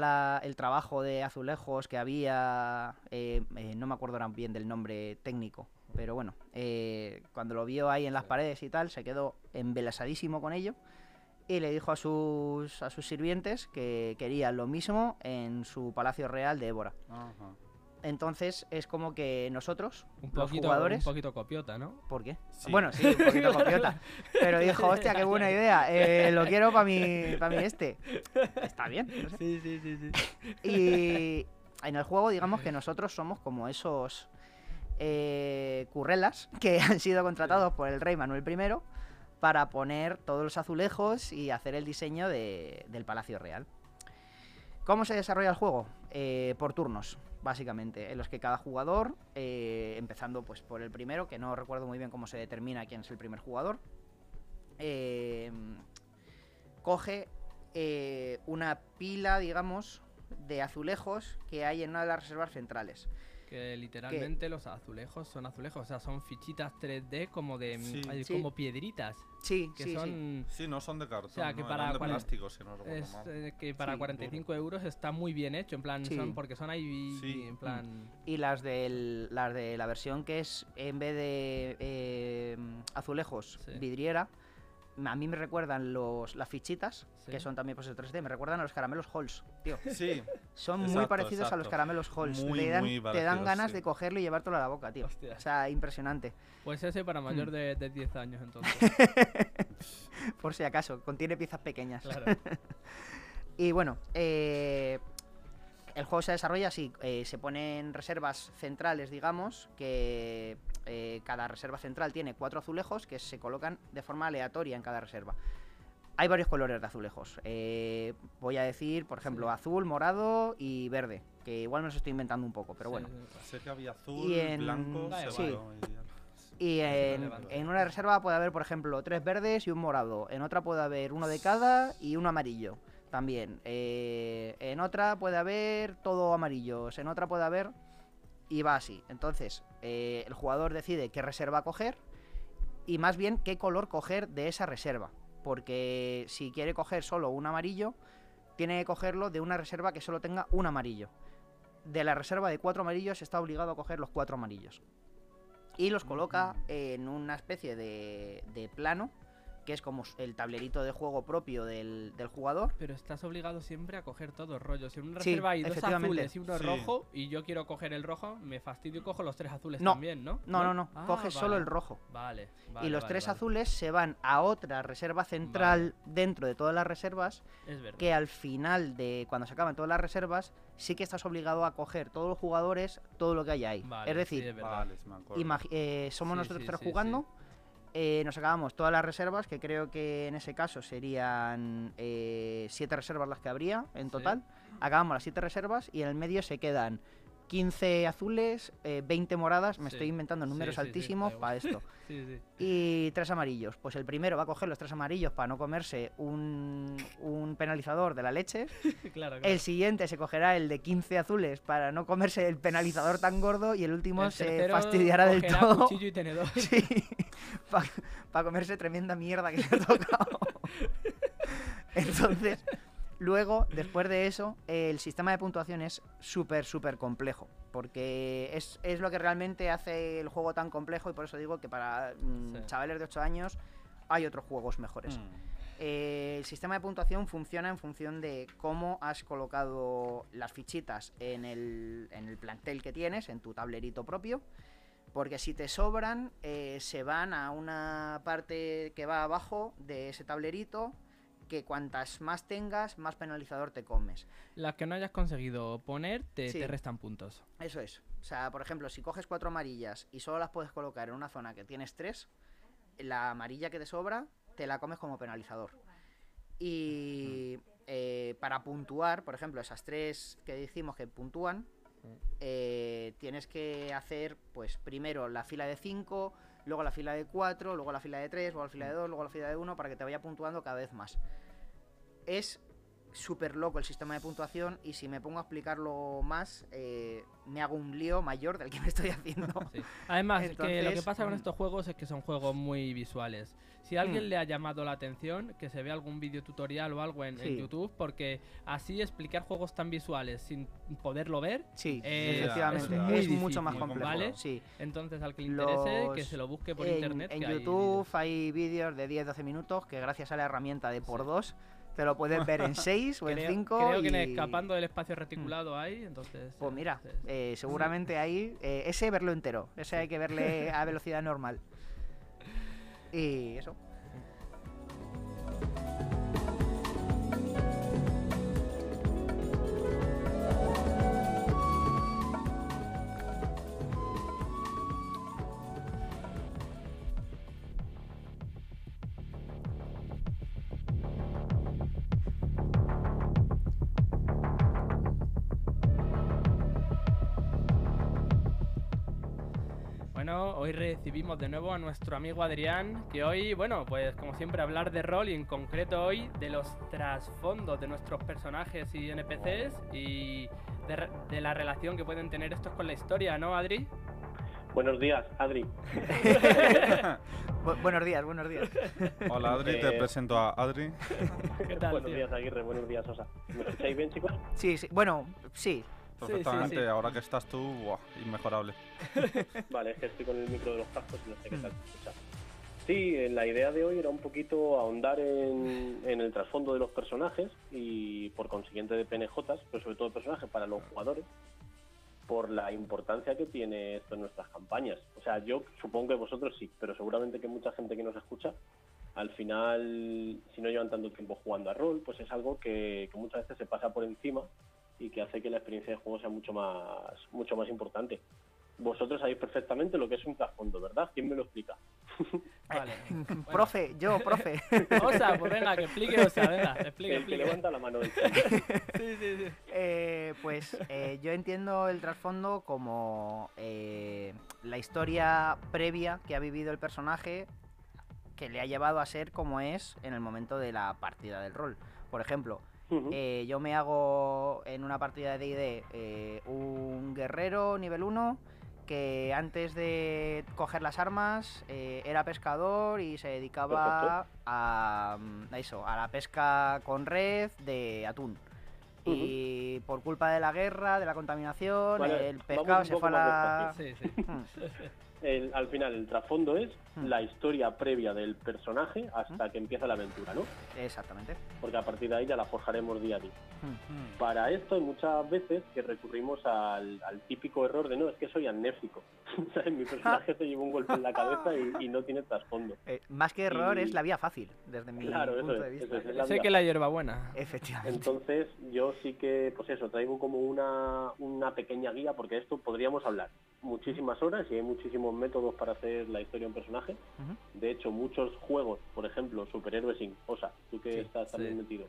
D: el trabajo de azulejos que había, eh, eh, no me acuerdo bien del nombre técnico, pero bueno, eh, cuando lo vio ahí en las paredes y tal, se quedó embelesadísimo con ello y le dijo a sus, a sus sirvientes que quería lo mismo en su palacio real de Évora.
E: Ajá.
D: Entonces es como que nosotros,
C: Un
D: los jugadores...
C: un poquito copiota, ¿no?
D: ¿Por qué?
E: Sí.
D: Bueno, sí, un poquito *laughs* copiota. Pero dijo, hostia, qué buena *laughs* idea. eh, lo quiero para mi, pa' mi este. Está bien. no sé.
C: Sí, sí, sí, sí.
D: Y en el juego, digamos que nosotros somos como esos eh, currelas que *laughs* han sido contratados por el rey Manuel I para poner todos los azulejos y hacer el diseño de- del Palacio Real. ¿Cómo se desarrolla el juego? Eh, por turnos, básicamente, en los que cada jugador, eh, empezando pues por el primero, que no recuerdo muy bien cómo se determina quién es el primer jugador, eh, coge eh, una pila, digamos, de azulejos que hay en una de las reservas centrales.
C: Que literalmente los azulejos son azulejos, o sea, son fichitas 3D como de
E: Sí.
C: hay
D: Sí.
C: como piedritas,
D: Sí,
C: que
D: sí, sí.
C: son
E: Sí, no son de cartón.
C: sea, que
E: no,
C: para
E: de plástico, si no
C: es,
E: mal.
C: eh, que para
D: Sí,
C: 45 euros está muy bien hecho, en plan
D: Sí.
C: son porque son ahí
E: Sí.
C: en plan
D: Y las, del, las de la versión que es en vez de eh, azulejos
C: Sí.
D: vidriera, a mí me recuerdan los, las fichitas,
C: Sí.
D: que son también pues el 3D, me recuerdan a los caramelos Halls, tío. *laughs*
E: Sí,
D: Son muy
E: Exacto,
D: parecidos a los caramelos Halls.
E: Muy,
D: te dan,
E: muy
D: te dan ganas
E: sí.
D: de cogerlo y llevártelo a la boca, tío.
C: Hostia.
D: O sea, impresionante.
C: Pues ese para mayor
D: Mm.
C: de, de 10 años, entonces. *laughs*
D: Por si acaso, contiene piezas pequeñas.
C: claro. *laughs*
D: Y bueno, eh, el juego se desarrolla así, eh, se ponen reservas centrales, digamos, que eh, cada reserva central tiene cuatro azulejos que se colocan de forma aleatoria en cada reserva. Hay varios colores de azulejos. eh, voy a decir, por ejemplo,
C: Sí.
D: azul, morado y verde, que igual me los estoy inventando un poco, pero
C: Sí,
D: bueno.
C: sí.
E: sé que había azul,
D: Y en-
E: blanco, y-
D: en una reserva puede haber, por ejemplo, tres verdes y un morado. En otra puede haber uno de cada y uno amarillo. También. Eh, en otra puede haber todo amarillos. En otra puede haber. Y va así. Entonces, eh, el jugador decide qué reserva coger. Y más bien qué color coger de esa reserva. Porque si quiere coger solo un amarillo, tiene que cogerlo de una reserva que solo tenga un amarillo. De la reserva de cuatro amarillos está obligado a coger los cuatro amarillos y los coloca en una especie de, de plano, que es como el tablerito de juego propio del, del jugador.
C: Pero estás obligado siempre a coger todo el rollo. Si en una
D: Sí,
C: reserva hay dos azules y uno
E: Sí.
C: rojo, y yo quiero coger el rojo, me fastidio y cojo los tres azules
D: No.
C: también, ¿no?
D: No, no, no,
C: Ah,
D: coges solo el rojo.
C: Vale.
D: y los
C: vale,
D: tres
C: vale.
D: azules se van a otra reserva central dentro de todas las reservas,
C: Es verdad.
D: que al final de cuando se acaban todas las reservas, sí que estás obligado a coger todos los jugadores todo lo que hay ahí.
C: Vale,
D: es decir,
C: sí, es
D: eh, somos
C: Sí,
D: nosotros
C: sí,
D: tres
C: sí,
D: jugando. Eh, nos acabamos todas las reservas, que creo que en ese caso serían eh, siete reservas las que habría en
C: Sí.
D: total. Acabamos las siete reservas y en el medio se quedan 15 azules, eh, 20 moradas. Me
C: Sí.
D: estoy inventando números
C: sí,
D: altísimos para esto. *laughs* Y tres amarillos. Pues el primero va a coger los tres amarillos para no comerse un, un penalizador de la leche. *laughs*
C: claro, claro.
D: El siguiente se cogerá el de 15 azules para no comerse el penalizador tan gordo. Y el último
C: El
D: se fastidiará del todo.
C: cuchillo y tenedor. *laughs*
D: Sí, para comerse tremenda mierda que le ha tocado. Entonces, luego, después de eso, el sistema de puntuación es súper, súper complejo. Porque es, es lo que realmente hace el juego tan complejo y por eso digo que para mm,
C: Sí.
D: chavales de 8 años hay otros juegos mejores.
E: Mm.
D: Eh, el sistema de puntuación funciona en función de cómo has colocado las fichitas en el, en el plantel que tienes, en tu tablerito propio. Porque si te sobran, eh, se van a una parte que va abajo de ese tablerito, que cuantas más tengas, más penalizador te comes.
C: Las que no hayas conseguido poner, te,
D: Sí.
C: te restan puntos.
D: Eso es. O sea, por ejemplo, si coges cuatro amarillas y solo las puedes colocar en una zona que tienes tres, la amarilla que te sobra te la comes como penalizador. Y eh, para puntuar, por ejemplo, esas tres que decimos que puntúan, eh, tienes que hacer, pues, primero la fila de 5, luego la fila de 4, luego la fila de 3, luego la fila de 2, luego la fila de 1, para que te vaya puntuando cada vez más. Es súper loco el sistema de puntuación y si me pongo a explicarlo más, eh, me hago un lío mayor del que me estoy haciendo. *laughs*
C: Sí. Además, que lo que
D: Entonces,
C: pasa con
D: mm.
C: estos juegos es que son juegos muy visuales. Si a alguien
D: Mm.
C: le ha llamado la atención, que se vea algún vídeo tutorial o algo en, en
D: Sí.
C: YouTube, porque así explicar juegos tan visuales sin poderlo ver,
D: Sí,
C: Eh,
D: efectivamente.
E: es
D: Es,
E: muy
D: mucho
C: difícil,
D: más complejo.
C: ¿vale?
D: Sí.
C: entonces al que le interese, que
D: Los-
C: se lo busque por
D: en,
C: internet.
D: en
C: que
D: YouTube hay vídeos de 10-12 minutos que gracias a la herramienta de por 2 te lo puedes ver en *laughs* 6 o en
C: Creo,
D: 5.
C: creo que en escapando del espacio reticulado hay, entonces...
D: Pues
C: eh,
D: mira, eh, seguramente ahí, eh, ese verlo entero, ese hay que verle *laughs* a velocidad normal. Y eso.
C: Hoy recibimos de nuevo a nuestro amigo Adrián, que hoy, bueno, pues como siempre hablar de rol y en concreto hoy de los trasfondos de nuestros personajes y NPCs y de, la relación que pueden tener estos con la historia, ¿no, Adri?
F: Buenos días, Adri. *laughs*
D: Bu- buenos días, buenos días. *laughs*
E: Hola Adri, te
F: Eh,
E: presento a Adri.
C: ¿Qué tal,
F: Buenos
C: tío?
F: días, Aguirre. Buenos días, Osa. ¿Me escucháis bien, chicos?
D: Sí, sí, bueno, sí.
C: Sí,
E: Perfectamente,
C: sí.
E: ahora que estás tú, buah, inmejorable. *laughs*
F: Vale, es que estoy con el micro de los cascos y no sé qué tal se escucha. Sí, la idea de hoy era un poquito ahondar en, en el trasfondo de los personajes y por consiguiente de PNJs, pero sobre todo de personajes para los jugadores, por la importancia que tiene esto en nuestras campañas. O sea, yo supongo que vosotros sí, pero seguramente que mucha gente que nos escucha, al final, si no llevan tanto tiempo jugando a rol, pues es algo que, que muchas veces se pasa por encima y que hace que la experiencia de juego sea mucho más, mucho más importante. Vosotros sabéis perfectamente lo que es un trasfondo, ¿verdad? ¿Quién me lo explica? *laughs*
C: Vale. *laughs* Bueno,
D: Profe, yo, profe. *laughs*
C: Osa, pues venga, que explique, Osa, venga, explique,
F: El que
C: explique.
F: levanta la mano del.
C: Sí, sí, sí.
D: Eh, pues eh, yo entiendo el trasfondo como eh, la historia previa que ha vivido el personaje que le ha llevado a ser como es en el momento de la partida del rol. Por ejemplo, Eh, yo me hago en una partida de D&D eh, un guerrero nivel 1 que antes de coger las armas eh, era pescador y se dedicaba a, mm, a eso, a la pesca con red de atún. Y por culpa de la guerra, de la contaminación,
F: Vale,
D: el pescado se fue a la...
C: Sí, sí. *laughs*
D: Hmm.
F: El- al final, el trasfondo es
D: Mm.
F: la historia previa del personaje hasta que empieza la aventura, ¿no?
D: Exactamente.
F: Porque a partir de ahí ya la forjaremos día a día.
D: Hmm.
F: Para esto hay muchas veces que recurrimos al, al típico error de no, es que soy amnésico. *laughs* Mi personaje *laughs* se llevó un golpe en la cabeza y, y no tiene trasfondo.
D: Eh, más que error
F: Y-
D: es la vía fácil, desde mi
F: Claro, eso
D: punto
F: es,
D: de vista.
F: eso es, es la
C: Sé
F: vía
C: que la hierbabuena.
D: Efectivamente.
F: Entonces, yo sí que, pues eso, traigo como una, una pequeña guía, porque de esto podríamos hablar muchísimas horas y hay muchísimos métodos para hacer la historia de un personaje. De hecho, muchos juegos, por ejemplo, Superhéroes Inc., Osa, tú que
C: Sí,
F: estás también
C: sí.
F: metido,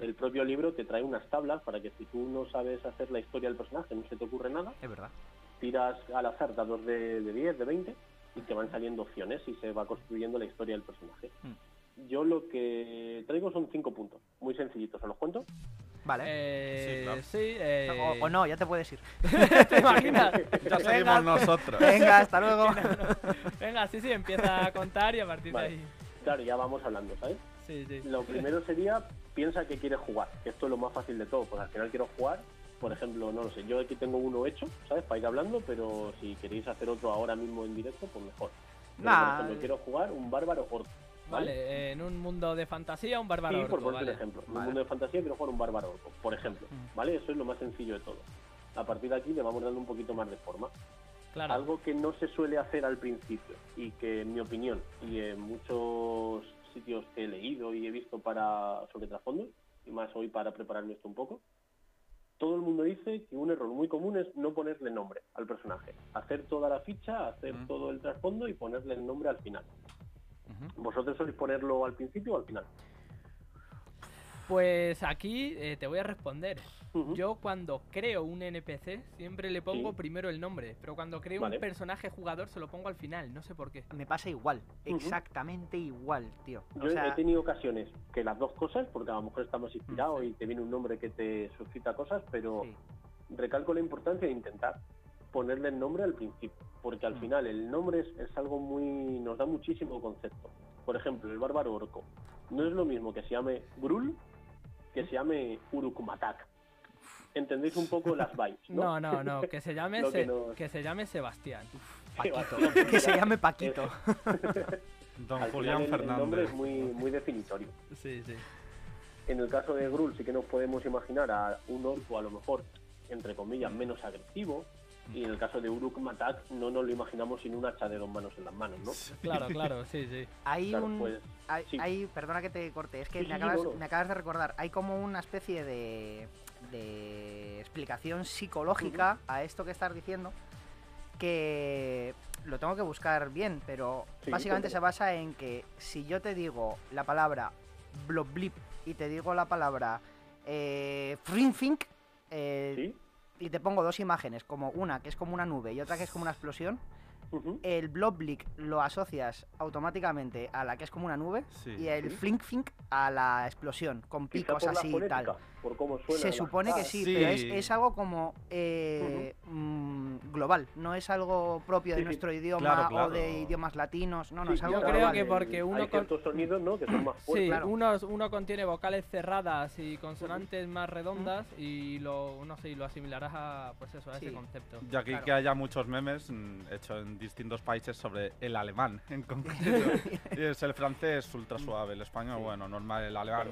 F: el propio libro te trae unas tablas para que si tú no sabes hacer la historia del personaje, no se te ocurre nada,
D: Es verdad.
F: tiras al azar dados de, de 10, de 20 y te van saliendo opciones y se va construyendo la historia del personaje.
D: Mm.
F: Yo lo que traigo son cinco puntos, muy sencillitos, ¿os los cuento?
D: Vale.
C: Eh,
E: Sí, claro.
C: sí, eh...
D: O, o no, ya te puedes ir. *laughs*
C: ¿Te imaginas?
E: Ya
C: Venga,
E: seguimos nosotros.
D: Venga, hasta luego. *laughs*
C: Venga, sí, sí, empieza a contar y a partir
F: Vale.
C: de ahí.
F: Claro, ya vamos hablando, ¿sabes?
C: Sí, sí.
F: Lo primero sería, piensa que quieres jugar. que Esto es lo más fácil de todo, pues al final quiero jugar, por ejemplo, no lo sé, yo aquí tengo uno hecho, ¿sabes? Para ir hablando, pero si queréis hacer otro ahora mismo en directo, pues mejor. Pero,
D: Nah,
F: por ejemplo, quiero jugar un bárbaro orco. ¿Vale?
C: Vale, eh, en un mundo de fantasía, un bárbaro
F: Sí, por ponerte
C: vale.
F: un ejemplo. En un
D: Vale.
F: mundo de fantasía quiero jugar un bárbaro orco, por ejemplo.
D: Mm.
F: ¿Vale? Eso es lo más sencillo de todo. A partir de aquí le vamos dando un poquito más de forma.
C: Claro.
F: Algo que no se suele hacer al principio y que en mi opinión y en muchos sitios que he leído y he visto para sobre trasfondos y más hoy para prepararme esto un poco, todo el mundo dice que un error muy común es no ponerle nombre al personaje, hacer toda la ficha, hacer
E: Mm.
F: todo el trasfondo y ponerle el nombre al final. ¿Vosotros sois ponerlo al principio o al final?
C: Pues aquí eh, te voy a responder. Yo cuando creo un NPC siempre le pongo
F: Sí.
C: primero el nombre, pero cuando creo
F: Vale.
C: un personaje jugador se lo pongo al final, no sé por qué.
D: Me pasa igual, exactamente igual, tío. O
F: Yo he tenido ocasiones que las dos cosas, porque a lo mejor estás más inspirado
C: sí.
F: y te viene un nombre que te suscita cosas, pero
D: sí.
F: recalco la importancia de intentar ponerle el nombre al principio, porque al
D: Mm.
F: final el nombre es, es algo muy... nos da muchísimo concepto. Por ejemplo, el bárbaro orco. No es lo mismo que se llame Grul que se llame Urukmatak. ¿Entendéis un poco las vibes? *laughs*
C: No,
F: No,
C: no, no, que se llame *laughs*
F: que
C: Se-
F: no-
C: que se llame Sebastián. *laughs*
D: Paquito. Que se llame Paquito.
E: Don
F: Al
E: Julián
F: final el- el nombre
E: Fernández.
F: es muy, muy definitorio.
C: Sí, sí.
F: En el caso de Grul sí que nos podemos imaginar a un orco a lo mejor, entre comillas, menos agresivo. Y en el caso de Uruk Matak no nos lo imaginamos sin un hacha de dos manos en las manos, ¿no? *laughs*
C: Claro, claro, sí, sí.
D: Hay
F: Claro,
D: un...
F: pues,
D: Hay,
F: sí.
D: hay- perdona que te corte, es que
F: Sí,
D: me,
F: sí,
D: acabas,
F: no, no.
D: me acabas de recordar. Hay como una especie de, de explicación psicológica a esto que estás diciendo que lo tengo que buscar bien, pero
F: Sí,
D: básicamente se basa en que si yo te digo la palabra blip y te digo la palabra eh, frinfink, eh,
F: ¿Sí?
D: Y te pongo dos imágenes, como una que es como una nube y otra que es como una explosión,
F: Ujú.
D: el Blobblick lo asocias automáticamente a la que es como una nube
E: Sí.
D: y el. Flink Fink a la explosión, con picos así y tal.
F: Por cómo suena.
D: Se supone que sí,
E: Sí.
D: pero es, es algo como eh, mm, global, no es algo propio de
F: Sí, sí.
D: nuestro idioma
E: Claro,
D: o
E: claro.
D: de idiomas latinos, no, no,
F: Sí,
D: es algo
C: Yo creo
D: global.
C: que porque uno
F: Hay
C: con-
F: ciertos sonidos, ¿no? Que son más
C: Sí,
F: fuertes.
D: claro.
C: uno, uno contiene vocales cerradas y consonantes más redondas y lo, no sé, lo asimilarás a, pues eso, a
D: Sí.
C: ese concepto.
E: Y aquí
D: Claro.
E: que haya muchos memes mm, hechos en distintos países sobre el alemán *laughs* en concreto. *laughs* y es el francés ultra suave, el español, bueno, normal, el *laughs* alemán.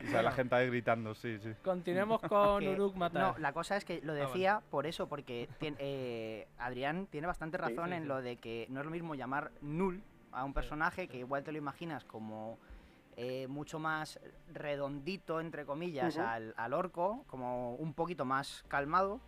E: La gente ahí gritando, sí, sí.
C: Continuemos *laughs* con
D: Que-
C: Uruk Matar.
D: No, la cosa es que lo
C: Ah,
D: decía por eso, porque tien- eh, Adrián tiene bastante razón
C: sí,
D: en
C: sí.
D: lo de que no es lo mismo llamar null a un personaje que igual te lo imaginas como eh, mucho más redondito, entre comillas, al, al orco, como un poquito más calmado,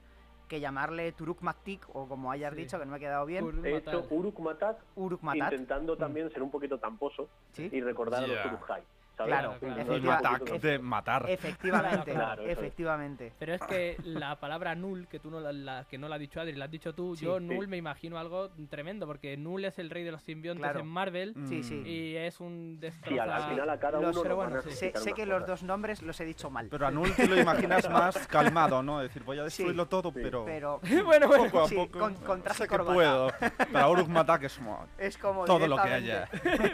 D: que llamarle Turuk Maktik o como hayas
C: Sí.
D: dicho, que no me ha quedado bien,
C: Uruk
F: He hecho. Uruk Matat
D: Uruk Matat.
F: intentando también ser un poquito tamposo
D: ¿sí?
F: y recordar a los Uruk-hai. ¿Sabes?
D: Claro,
C: claro.
F: Un poquito-
E: de matar.
D: Efectivamente, *laughs*
F: Claro, es.
D: efectivamente.
C: Pero es que la palabra null, que tú no la, la- que no la has dicho Adri, la has dicho tú,
D: Sí.
C: yo
F: Sí.
C: null me imagino algo tremendo, porque null es el rey de los simbiontes
D: Claro.
C: en Marvel
D: Sí, sí.
E: Mm.
C: y es un
F: Sí, al,
C: destroza...
F: al final a cada
D: Los-
F: uno
C: pero bueno, sí.
D: Sé, que los dos nombres los he dicho mal.
E: Pero a Null te lo imaginas más calmado, ¿no? Decir, voy a destruirlo todo,
F: sí.
E: pero,
D: Pero *laughs*
C: bueno, bueno.
E: poco a
D: sí,
E: poco.
D: con- con traje
E: sé que
D: corbata.
E: puedo. Para Uruk *laughs* Matak es como
D: es como
E: todo lo que haya.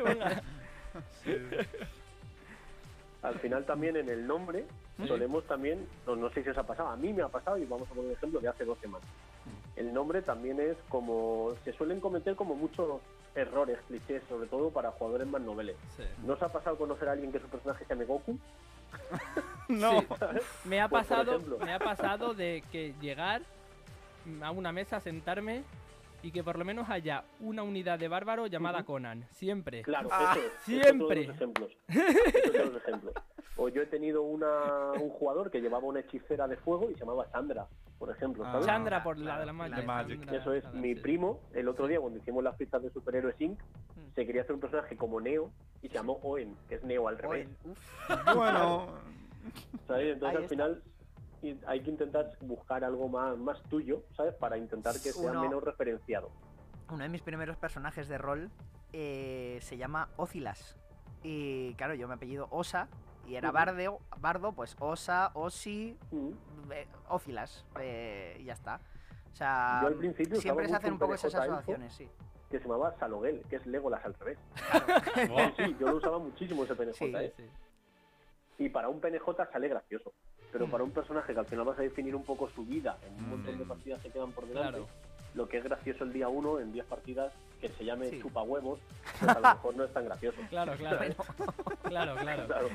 C: Venga.
F: Al final también en el nombre solemos también, no, no sé si os ha pasado, a mí me ha pasado y vamos a poner un ejemplo de hace dos semanas. El nombre también es como, se suelen cometer como muchos errores, clichés, sobre todo para jugadores más noveles.
C: Sí.
F: ¿No os ha pasado conocer a alguien que su personaje se llame Goku? *laughs*
E: No. *laughs*
C: Sí. Me ha
F: Pues,
C: pasado, me ha pasado de que llegar mm, a una mesa, sentarme y que por lo menos haya una unidad de bárbaro llamada. Conan, siempre.
F: Claro,
D: Ah,
F: eso es. *laughs*
C: siempre.
F: Son los ejemplos. Esos son los ejemplos. O yo he tenido una, un jugador que llevaba una hechicera de fuego y se llamaba Chandra, por ejemplo.
E: Ah.
F: ¿sabes?
C: Chandra por la de la magia.
D: de
E: Magic.
C: Chandra,
F: Eso es, mi
C: sí.
F: primo, el otro día cuando hicimos las pistas de Superhéroes Inc.,
D: Mm.
F: se quería hacer un personaje como Neo y se llamó Owen, que es Neo al revés.
E: Bueno, *laughs*
F: ¿sabes? Entonces
D: Ahí
F: al
D: está.
F: final y- hay que intentar buscar algo más, más tuyo, ¿sabes? Para intentar que sea
D: Uno-
F: menos referenciado.
D: uno de mis primeros personajes de rol eh, se llama Ocilas. Y claro, yo me apellido Osa y era. Bardo, Bardo, pues Osa, Osi, eh, Ocilas. eh, y ya está. O sea,
F: Yo al principio
D: siempre se hacen un poco esas asociaciones, sí.
F: Que se llamaba Salogel, que es Legolas al revés.
E: oh, *laughs*
F: Sí, sí, yo lo usaba muchísimo ese PNJ,
D: Sí,
F: ¿eh?
C: Sí.
F: Y para un PNJ sale gracioso. Pero para un personaje que al final vas a definir un poco su vida, en un montón de
E: Mm.
F: partidas que quedan por delante,
C: Claro.
F: lo que es gracioso el día uno, en 10 partidas, que se llame
D: Sí.
F: chupahuevos, *laughs* pues a lo mejor no es tan gracioso.
C: Claro, claro. Claro, *laughs* claro.
F: Claro.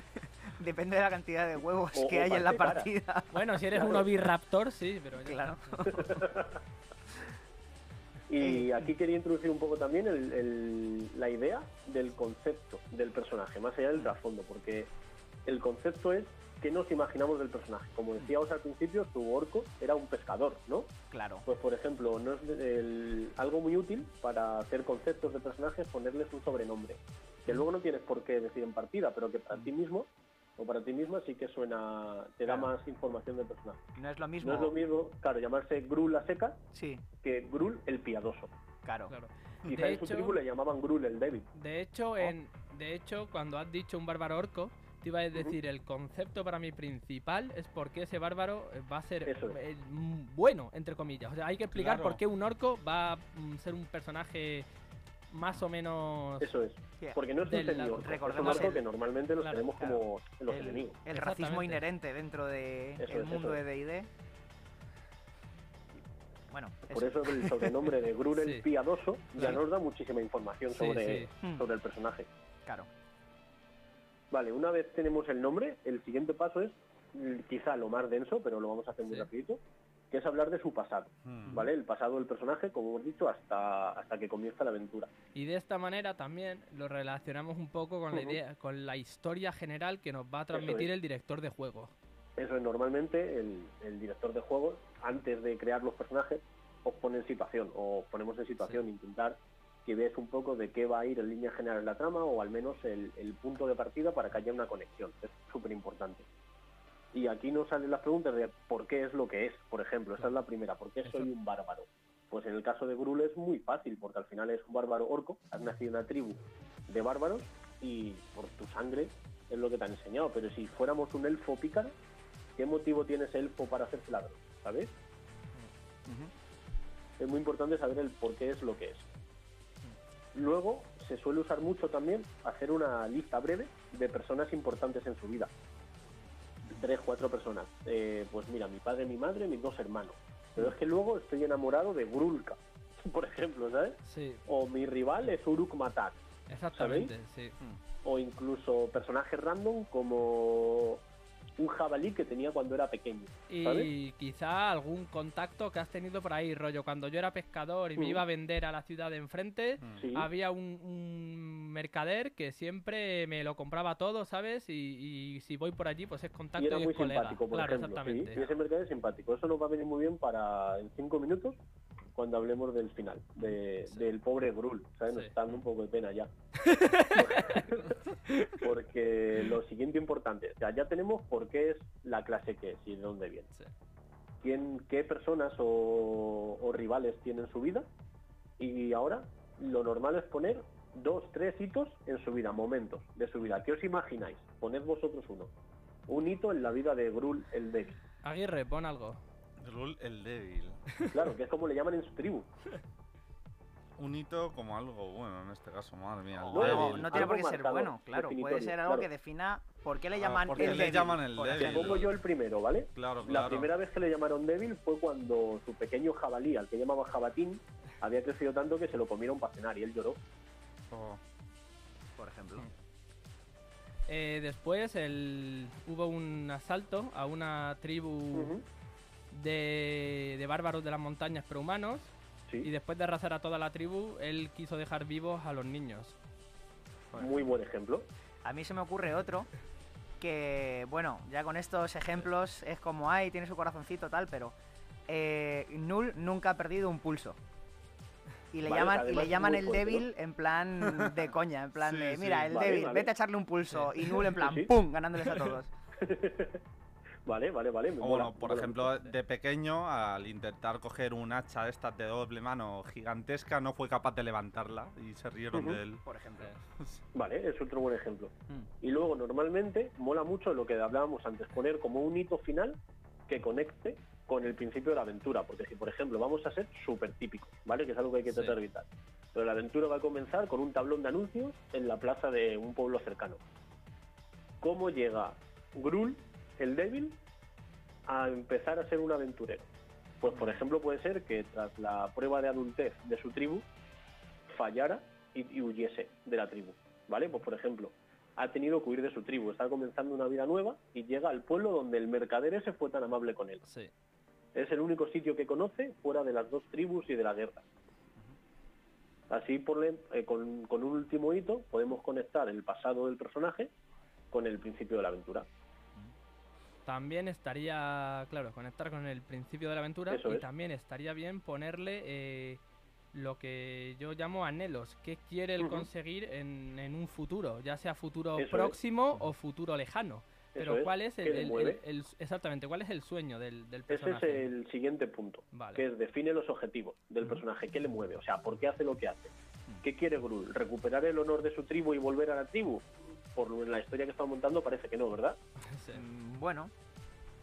D: Depende de la cantidad de huevos
F: O-
D: que
F: o
D: hay en la
F: cara.
D: partida.
C: Bueno, si eres
F: Claro.
C: un oviraptor, sí, pero ya
D: Claro. *laughs*
F: Y aquí quería introducir un poco también el- el- la idea del concepto del personaje, más allá del trasfondo, porque el concepto es que nos imaginamos del personaje. Como decíamos al principio, tu orco era un pescador, ¿no?
D: Claro.
F: Pues por ejemplo, no es el- algo muy útil para hacer conceptos de personajes ponerles un sobrenombre, que luego no tienes por qué decir en partida, pero que para ti mismo o para ti misma sí que suena, te da
D: Claro.
F: más información del personaje.
D: No es lo mismo.
F: No es lo mismo, claro, llamarse Grul la seca
D: Sí,
F: que Grul el piadoso.
D: claro.
C: Claro.
F: Quizá
C: De
F: en su
C: hecho,
F: tribu le llamaban Grul el débil.
C: de hecho, en, de hecho, cuando has dicho un bárbaro orco, te iba a decir, el concepto para mí principal es por qué ese bárbaro eh, va a ser
F: es.
C: eh, mm, bueno, entre comillas. O sea, hay que explicar
E: Claro.
C: por qué un orco va a mm, ser un personaje más o menos...
F: Eso es. Porque no es un
C: Del-
F: es un orco
D: el-
F: que normalmente los
C: Claro,
F: tenemos
D: claro.
F: como los
D: el,
F: enemigos.
D: el racismo inherente dentro del el
F: es,
D: mundo
F: eso
D: de D&D. Bueno,
F: Por eso el sobrenombre de *laughs* Grul el
C: Sí.
F: piadoso ya nos da muchísima información
C: Sí,
F: sobre,
C: sí.
F: Sobre el personaje.
D: claro.
F: Vale, una vez tenemos el nombre, el siguiente paso es mm, quizá lo más denso, pero lo vamos a hacer muy
C: Sí.
F: rapidito, que es hablar de su pasado,
E: mm.
F: ¿vale? El pasado del personaje, como hemos dicho, hasta, hasta que comienza la aventura.
C: Y de esta manera también lo relacionamos un poco con la idea, con la historia general que nos va a transmitir
F: es.
C: el director de juego.
F: Eso es normalmente el, el director de juegos, antes de crear los personajes, os pone en situación, o os ponemos en situación, intentar que veáis un poco de qué va a ir en línea general la trama, o al menos el, el punto de partida para que haya una conexión. Es súper importante. Y aquí nos salen las preguntas de por qué es lo que es, por ejemplo. Esta es la primera, ¿por qué soy un bárbaro? Pues en el caso de Grul es muy fácil, porque al final es un bárbaro orco, has nacido en una tribu de bárbaros y por tu sangre es lo que te han enseñado, pero si fuéramos un elfo pícaro, ¿qué motivo tiene ese elfo para hacerse ladrón? ¿Sabes? Es muy importante saber el por qué es lo que es. Luego, se suele usar mucho también hacer una lista breve de personas importantes en su vida. Tres, cuatro personas. Eh, pues mira, mi padre, mi madre, mis dos hermanos. Pero es que luego estoy enamorado de Grulka, *laughs* por ejemplo, ¿sabes?
C: Sí,
F: O mi rival es Uruk Matak.
C: exactamente, sí.
F: O incluso personajes random como un jabalí que tenía cuando era pequeño. ¿sabes?
C: Y quizá algún contacto que has tenido por ahí, rollo. Cuando yo era pescador y me
F: Mm.
C: iba a vender a la ciudad de enfrente,
F: Sí.
C: había un, un mercader que siempre me lo compraba todo, ¿sabes? Y, y si voy por allí, pues es contacto
F: y era
C: y,
F: muy
C: es colega.
F: simpático, por
C: claro,
F: ejemplo. ¿sí?
C: exactamente.
F: Y ese mercader es simpático. Eso nos va a venir muy bien para en cinco minutos cuando hablemos del final, de-
C: Sí.
F: del pobre Grul. ¿sabes? Nos
C: Sí.
F: está dando un poco de pena ya. *laughs* Porque lo siguiente importante, o sea, ya tenemos por qué es la clase que es y de dónde viene.
C: Sí.
F: quién, qué personas o, o rivales tienen su vida y ahora lo normal es poner dos, tres hitos en su vida, momentos de su vida. ¿Qué os imagináis? Poned vosotros uno. Un hito en la vida de Grul el débil.
C: Aguirre, pon algo.
E: El débil.
F: Claro, que es como le llaman en su tribu.
E: Un hito como algo bueno en este caso, madre mía. el
F: No,
E: débil.
D: No, no tiene por qué ser
F: marcado,
D: bueno, claro. Puede ser algo
F: claro.
D: que defina por qué le
E: Ah,
D: llaman
E: ¿por qué
D: el
E: le
D: débil,
E: llaman el
D: por
E: débil?
F: Te pongo yo el primero, ¿vale?
E: Claro,
F: La
E: claro.
F: primera vez que le llamaron débil fue cuando su pequeño jabalí, al que llamaba jabatín, había crecido tanto que se lo comieron para cenar y él lloró.
E: Oh,
D: Por ejemplo.
C: Eh, después el... hubo un asalto a una tribu. De, de bárbaros de las montañas prehumanos
F: Sí,
C: y después de arrasar a toda la tribu, él quiso dejar vivos a los niños.
F: muy buen ejemplo.
D: A mí se me ocurre otro que, bueno, ya con estos ejemplos es como, ay, tiene su corazoncito tal, pero eh, Null nunca ha perdido un pulso. Y le
F: Vale,
D: llaman, y le llaman el débil en plan de coña, en plan
E: Sí,
D: de,
E: sí.
D: mira, el
F: Vale,
D: débil,
F: vale.
D: vete a echarle un pulso. Y Null en plan. ¡pum! ganándoles a *laughs* todos.
F: Vale, vale, vale. me
E: O
F: mola,
E: bueno, por
F: mola
E: ejemplo, de pequeño, al intentar coger un hacha de estas de doble mano gigantesca, no fue capaz de levantarla y se rieron
F: Ujú.
E: de él.
D: Por ejemplo. *laughs*
F: Vale, es otro buen ejemplo.
D: Mm.
F: Y luego, normalmente, mola mucho lo que hablábamos antes, poner como un hito final que conecte con el principio de la aventura. Porque si, por ejemplo, vamos a ser súper típicos, ¿vale? Que es algo que hay que
C: Sí.
F: tratar de evitar. Pero la aventura va a comenzar con un tablón de anuncios en la plaza de un pueblo cercano. ¿Cómo llega Grul, el débil, a empezar a ser un aventurero? Pues, por ejemplo, puede ser que tras la prueba de adultez de su tribu, fallara y, y huyese de la tribu, ¿vale? Pues, por ejemplo, ha tenido que huir de su tribu, está comenzando una vida nueva y llega al pueblo donde el mercader ese fue tan amable con él.
C: Sí.
F: Es el único sitio que conoce fuera de las dos tribus y de la guerra. Así, por le- eh, con, con un último hito, podemos conectar el pasado del personaje con el principio de la aventura.
C: También estaría, claro, conectar con el principio de la aventura
F: Eso
C: y
F: es.
C: también estaría bien ponerle eh, lo que yo llamo anhelos, qué quiere él conseguir en, en un futuro, ya sea futuro
F: Eso es.
C: próximo o futuro lejano. Pero
F: Eso
C: ¿cuál es el, exactamente cuál es el sueño del, del
F: Ese es
C: personaje?
F: el siguiente punto,
C: Vale.
F: que es define los objetivos del personaje, qué le mueve, o sea, por qué hace lo que hace. ¿Qué quiere Grul? ¿Recuperar el honor de su tribu y volver a la tribu? Por la historia que estamos montando parece que no, ¿verdad?
D: Mm, Bueno,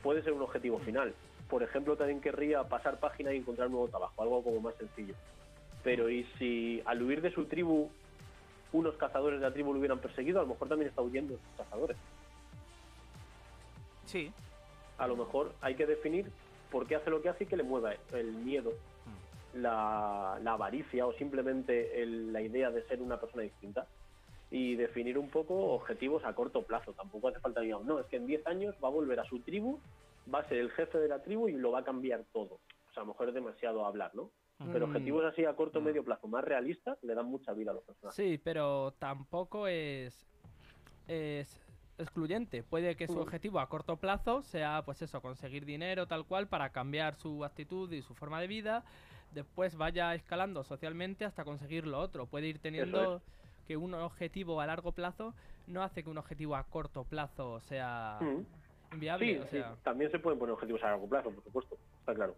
F: Puede ser un objetivo final. Por ejemplo, también querría pasar página y encontrar un nuevo trabajo, algo como más sencillo. Pero ¿y si al huir de su tribu unos cazadores de la tribu lo hubieran perseguido? A lo mejor también está huyendo de sus cazadores.
D: sí.
F: A lo mejor hay que definir por qué hace lo que hace y qué le mueva el miedo, la, la avaricia o simplemente el- la idea de ser una persona distinta. Y definir un poco objetivos a corto plazo. Tampoco hace falta, digamos, no, es que en 10 años va a volver a su tribu, va a ser el jefe de la tribu y lo va a cambiar todo. O sea, a lo mejor es demasiado hablar, ¿no? Pero
C: Mm,
F: objetivos así a corto o medio plazo, más realistas, le dan mucha vida a los personajes.
C: Sí, pero tampoco es, es excluyente. Puede que su
F: Mm.
C: objetivo a corto plazo sea, pues eso, conseguir dinero tal cual para cambiar su actitud y su forma de vida. Después vaya escalando socialmente hasta conseguir lo otro. Puede ir teniendo que un objetivo a largo plazo no hace que un objetivo a corto plazo sea
F: Mm.
C: inviable.
F: Sí,
C: o
F: sí,
C: sea,
F: también se pueden poner objetivos a largo plazo, por supuesto, está claro.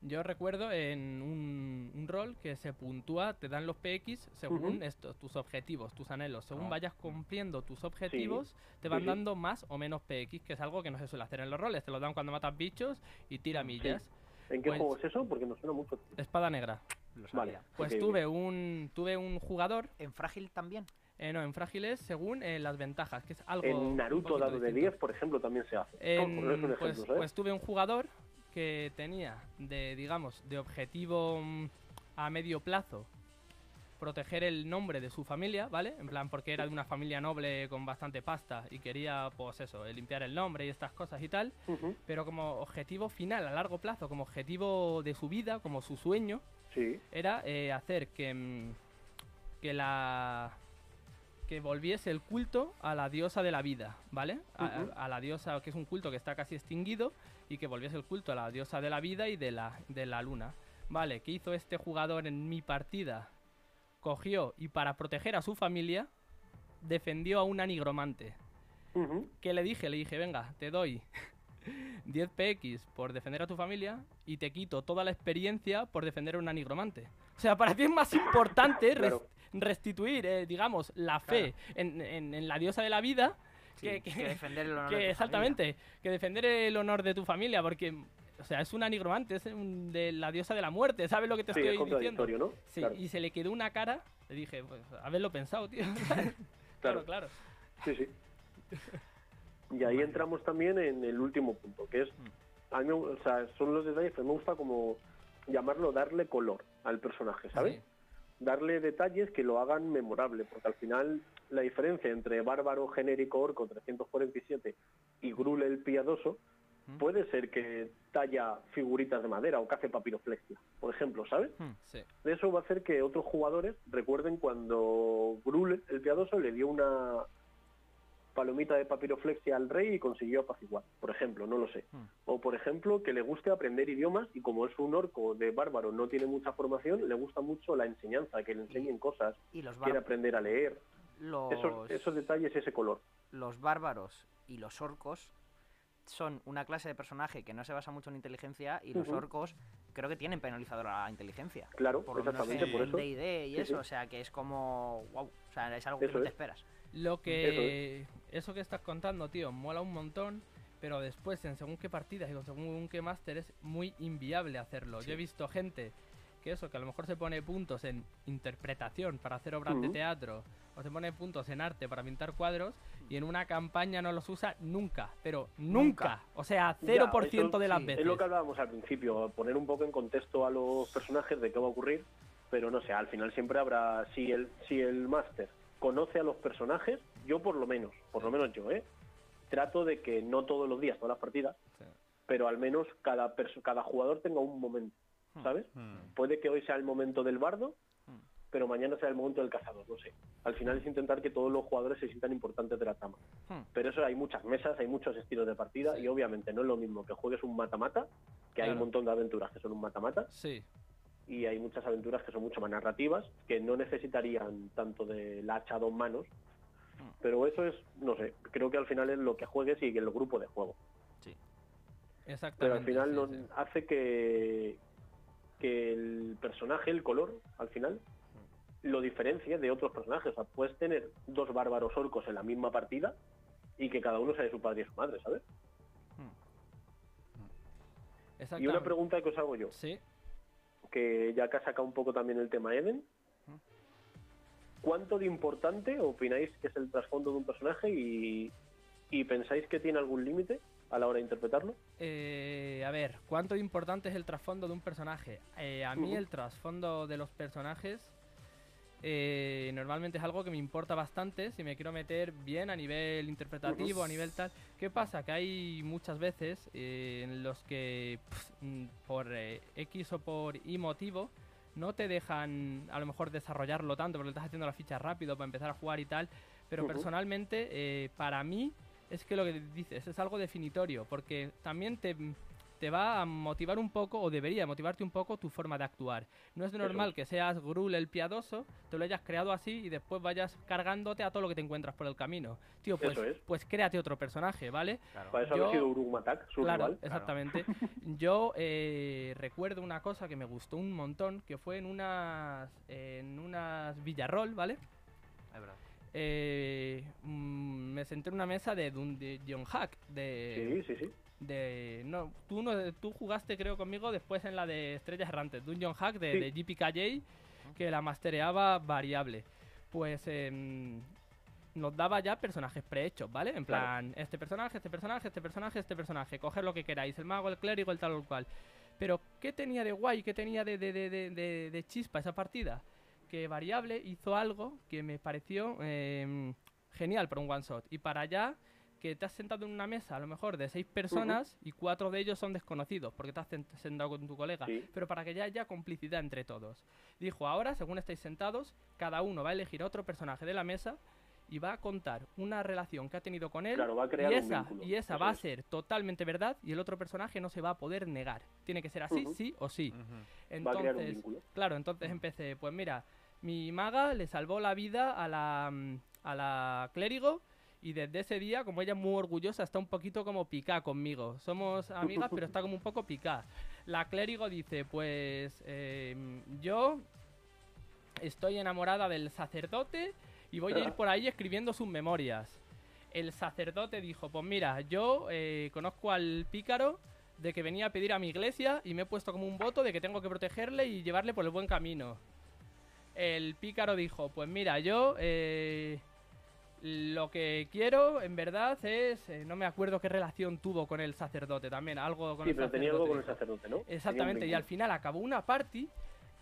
C: Yo recuerdo en un, un rol que se puntúa, te dan los PX según
F: Ujú.
C: esto, tus objetivos, tus anhelos. Según
E: Ah.
C: vayas cumpliendo tus objetivos, te van
F: sí.
C: dando más o menos PX, que es algo que no se suele hacer en los roles. Te lo dan cuando matas bichos y tira millas.
F: ¿En qué
C: Pues-
F: juego es eso? Porque me suena mucho.
C: Espada negra.
D: Lo
F: Vale.
C: Pues tuve un tuve un jugador,
D: En Frágil también.
C: eh, no, en frágiles según eh, las ventajas, que es algo
F: En Naruto dado de
C: distinto.
F: 10, por ejemplo, también se hace.
C: En-
F: ejemplo,
C: pues, pues tuve un jugador que tenía de, digamos, de objetivo mm, a medio plazo proteger el nombre de su familia, ¿vale? En plan, porque era de una familia noble con bastante pasta y quería, pues eso, eh, limpiar el nombre y estas cosas y tal. Pero como objetivo final a largo plazo, como objetivo de su vida, como su sueño,
F: Sí.
C: era eh, hacer que, mm, que la que volviese el culto a la diosa de la vida, ¿vale? A, la diosa que es un culto que está casi extinguido y que volviese el culto a la diosa de la vida y de la, de la luna. Vale, ¿qué hizo este jugador en mi partida? Cogió y para proteger a su familia defendió a una nigromante.
F: Ujú.
C: ¿Qué le dije? Le dije, venga, te doy 10 PX por defender a tu familia y te quito toda la experiencia por defender a una nigromante. O sea, para ti es más importante
F: Claro.
C: restituir, eh, digamos, la fe en, en- en la diosa de la vida
D: Sí,
C: que,
D: que
C: que-
D: defender el *laughs* honor
C: que
D: de tu
C: exactamente, que defender el honor de tu familia, porque, o sea, es una nigromante, es un- de la diosa de la muerte, ¿sabes lo que te
F: Sí, es
C: estoy diciendo?
F: ¿no?
C: Sí,
F: Claro.
C: y se le quedó una cara, le dije, pues, haberlo pensado, tío. *laughs*
F: Claro.
C: claro, claro.
F: Sí, sí. *laughs* Y ahí entramos también en el último punto, que es,
C: Mm.
F: a mí, o sea, son los detalles que me gusta como llamarlo darle color al personaje, ¿sabes?
C: Sí.
F: Darle detalles que lo hagan memorable, porque al final la diferencia entre bárbaro genérico orco 347 y Grule el piadoso
D: Mm.
F: puede ser que talla figuritas de madera o que hace papiroflexia, por ejemplo, ¿sabes?
C: Sí.
F: Eso va a hacer que otros jugadores recuerden cuando Grul, el piadoso, le dio una palomita de papiroflexia al rey y consiguió apaciguar, por ejemplo, no lo sé.
D: Hmm.
F: O, por ejemplo, que le guste aprender idiomas y como es un orco de bárbaro, no tiene mucha formación, le gusta mucho la enseñanza, que le enseñen cosas,
D: Y los,
F: quiere aprender a leer.
D: los,
F: Esos, esos detalles, ese color.
D: los bárbaros y los orcos son una clase de personaje que no se basa mucho en inteligencia y los orcos creo que tienen penalizador a la inteligencia.
F: Claro,
D: Por lo menos
F: exactamente
D: en
F: por eso.
D: Y
F: Sí,
D: eso,
F: sí.
D: o sea que es como wow, o sea, es algo que
F: Eso
D: no te
F: es.
D: esperas.
C: Lo que. Eso, que estás contando, tío, mola un montón. Pero después, en según qué partidas y con según qué máster, es muy inviable hacerlo. Yo he visto gente que eso, que a lo mejor se pone puntos en interpretación para hacer obras de teatro, o se pone puntos en arte para pintar cuadros, y en una campaña no los usa nunca, pero nunca.
D: Nunca.
C: O sea,
F: Ya,
C: 0%
F: eso
C: de las
D: sí,
C: veces.
F: Es lo que hablábamos al principio, poner un poco en contexto a los personajes de qué va a ocurrir, pero no sé, al final siempre habrá, si el, si el máster conoce a los personajes, yo por lo menos, por lo menos yo, ¿eh? Trato de que no todos los días, todas las partidas,
C: Sí.
F: pero al menos cada, cada jugador tenga un momento, ¿sabes?
E: Mm.
F: Puede que hoy sea el momento del bardo,
D: Hmm.
F: pero mañana sea el momento del cazador, no sé. Al final es intentar que todos los jugadores se sientan importantes de la trama.
D: Hmm.
F: Pero eso hay muchas mesas, hay muchos estilos de partida
C: Sí.
F: y obviamente no es lo mismo que juegues un mata-mata, que hay un montón de aventuras que son un mata-mata
C: Sí,
F: y hay muchas aventuras que son mucho más narrativas, que no necesitarían tanto del hacha a dos manos.
D: Hmm.
F: Pero eso es, no sé, creo que al final es lo que juegues y el grupo de juego.
C: exactamente.
F: Pero al final
C: sí,
F: no,
C: sí.
F: hace que, que el personaje, el color, al final, lo diferencia de otros personajes. O sea, puedes tener dos bárbaros orcos en la misma partida y que cada uno sea de su padre y su madre, ¿sabes? Y una pregunta que os hago yo,
C: Sí,
F: que ya que ha sacado un poco también el tema Eden, ¿cuánto de importante opináis que es el trasfondo de un personaje y, y pensáis que tiene algún límite a la hora de interpretarlo?
C: Eh, a ver, ¿cuánto de importante es el trasfondo de un personaje? Eh, a mí el trasfondo de los personajes eh, normalmente es algo que me importa bastante si me quiero meter bien a nivel interpretativo, a nivel tal. ¿Qué pasa? Que hay muchas veces eh, en los que mm, por eh, X o por Y motivo no te dejan a lo mejor desarrollarlo tanto porque estás haciendo la ficha rápido para empezar a jugar y tal. Pero personalmente, para mí, es que lo que dices es algo definitorio, porque también te, te va a motivar un poco, o debería motivarte un poco, tu forma de actuar. No es normal que seas Grul el piadoso, te lo hayas creado así y después vayas cargándote a todo lo que te encuentras por el camino. Tío, pues,
F: Eso es.
C: pues créate otro personaje, ¿vale?
F: Para eso
C: Yo-
F: ha sido Urumatak, su
C: Claro,
F: rival.
C: exactamente. *laughs* Yo eh, recuerdo una cosa que me gustó un montón, que fue en unas, en unas Villarrol, ¿vale?
D: Es verdad.
C: Eh, mm, me senté en una mesa de Dungeon Hack, de,
F: Sí, sí, sí.
C: De no, tú no, tú jugaste creo conmigo después en la de Estrellas Errantes, Dungeon Hack de,
F: Sí.
C: de GPKJ, que la mastereaba variable. Pues em, nos daba ya personajes prehechos, ¿vale? En
F: Claro.
C: plan, este personaje, este personaje, este personaje, este personaje, coger lo que queráis, el mago, el clérigo, el tal o el cual. Pero, ¿qué tenía de guay? ¿Qué tenía de, de, de, de, chispa esa partida? Que Variable hizo algo que me pareció em, genial para un one shot. Y para allá, que te has sentado en una mesa, a lo mejor de seis personas, y cuatro de ellos son desconocidos, porque te has sent- sentado con tu colega.
F: Sí.
C: Pero para que ya haya complicidad entre todos. Dijo, ahora, según estáis sentados, cada uno va a elegir a otro personaje de la mesa y va a contar una relación que ha tenido con él.
F: Claro, va a crear
C: y
F: un
C: esa,
F: vínculo.
C: y esa
F: Eso
C: va a ser totalmente verdad y el otro personaje no se va a poder negar. Tiene que ser así, sí o sí.
E: Ujú.
F: Va a crear un
C: Entonces,
F: vínculo.
C: claro, entonces empecé, pues mira, mi maga le salvó la vida a la, mm, a la clérigo y desde ese día, como ella es muy orgullosa, está un poquito como picá conmigo. Somos *laughs* amigas, pero está como un poco picá. La clérigo dice, pues eh, yo estoy enamorada del sacerdote y voy a ir por ahí escribiendo sus memorias. El sacerdote dijo, pues mira, yo eh, conozco al pícaro de que venía a pedir a mi iglesia y me he puesto como un voto de que tengo que protegerle y llevarle por el buen camino. El pícaro dijo, pues mira, yo eh, lo que quiero en verdad es, eh, no me acuerdo qué relación tuvo con el sacerdote también, algo con
F: Sí,
C: el
F: pero tenía
C: sacerdote.
F: algo con el sacerdote, ¿no? Tenía
C: Exactamente, y al final acabó una party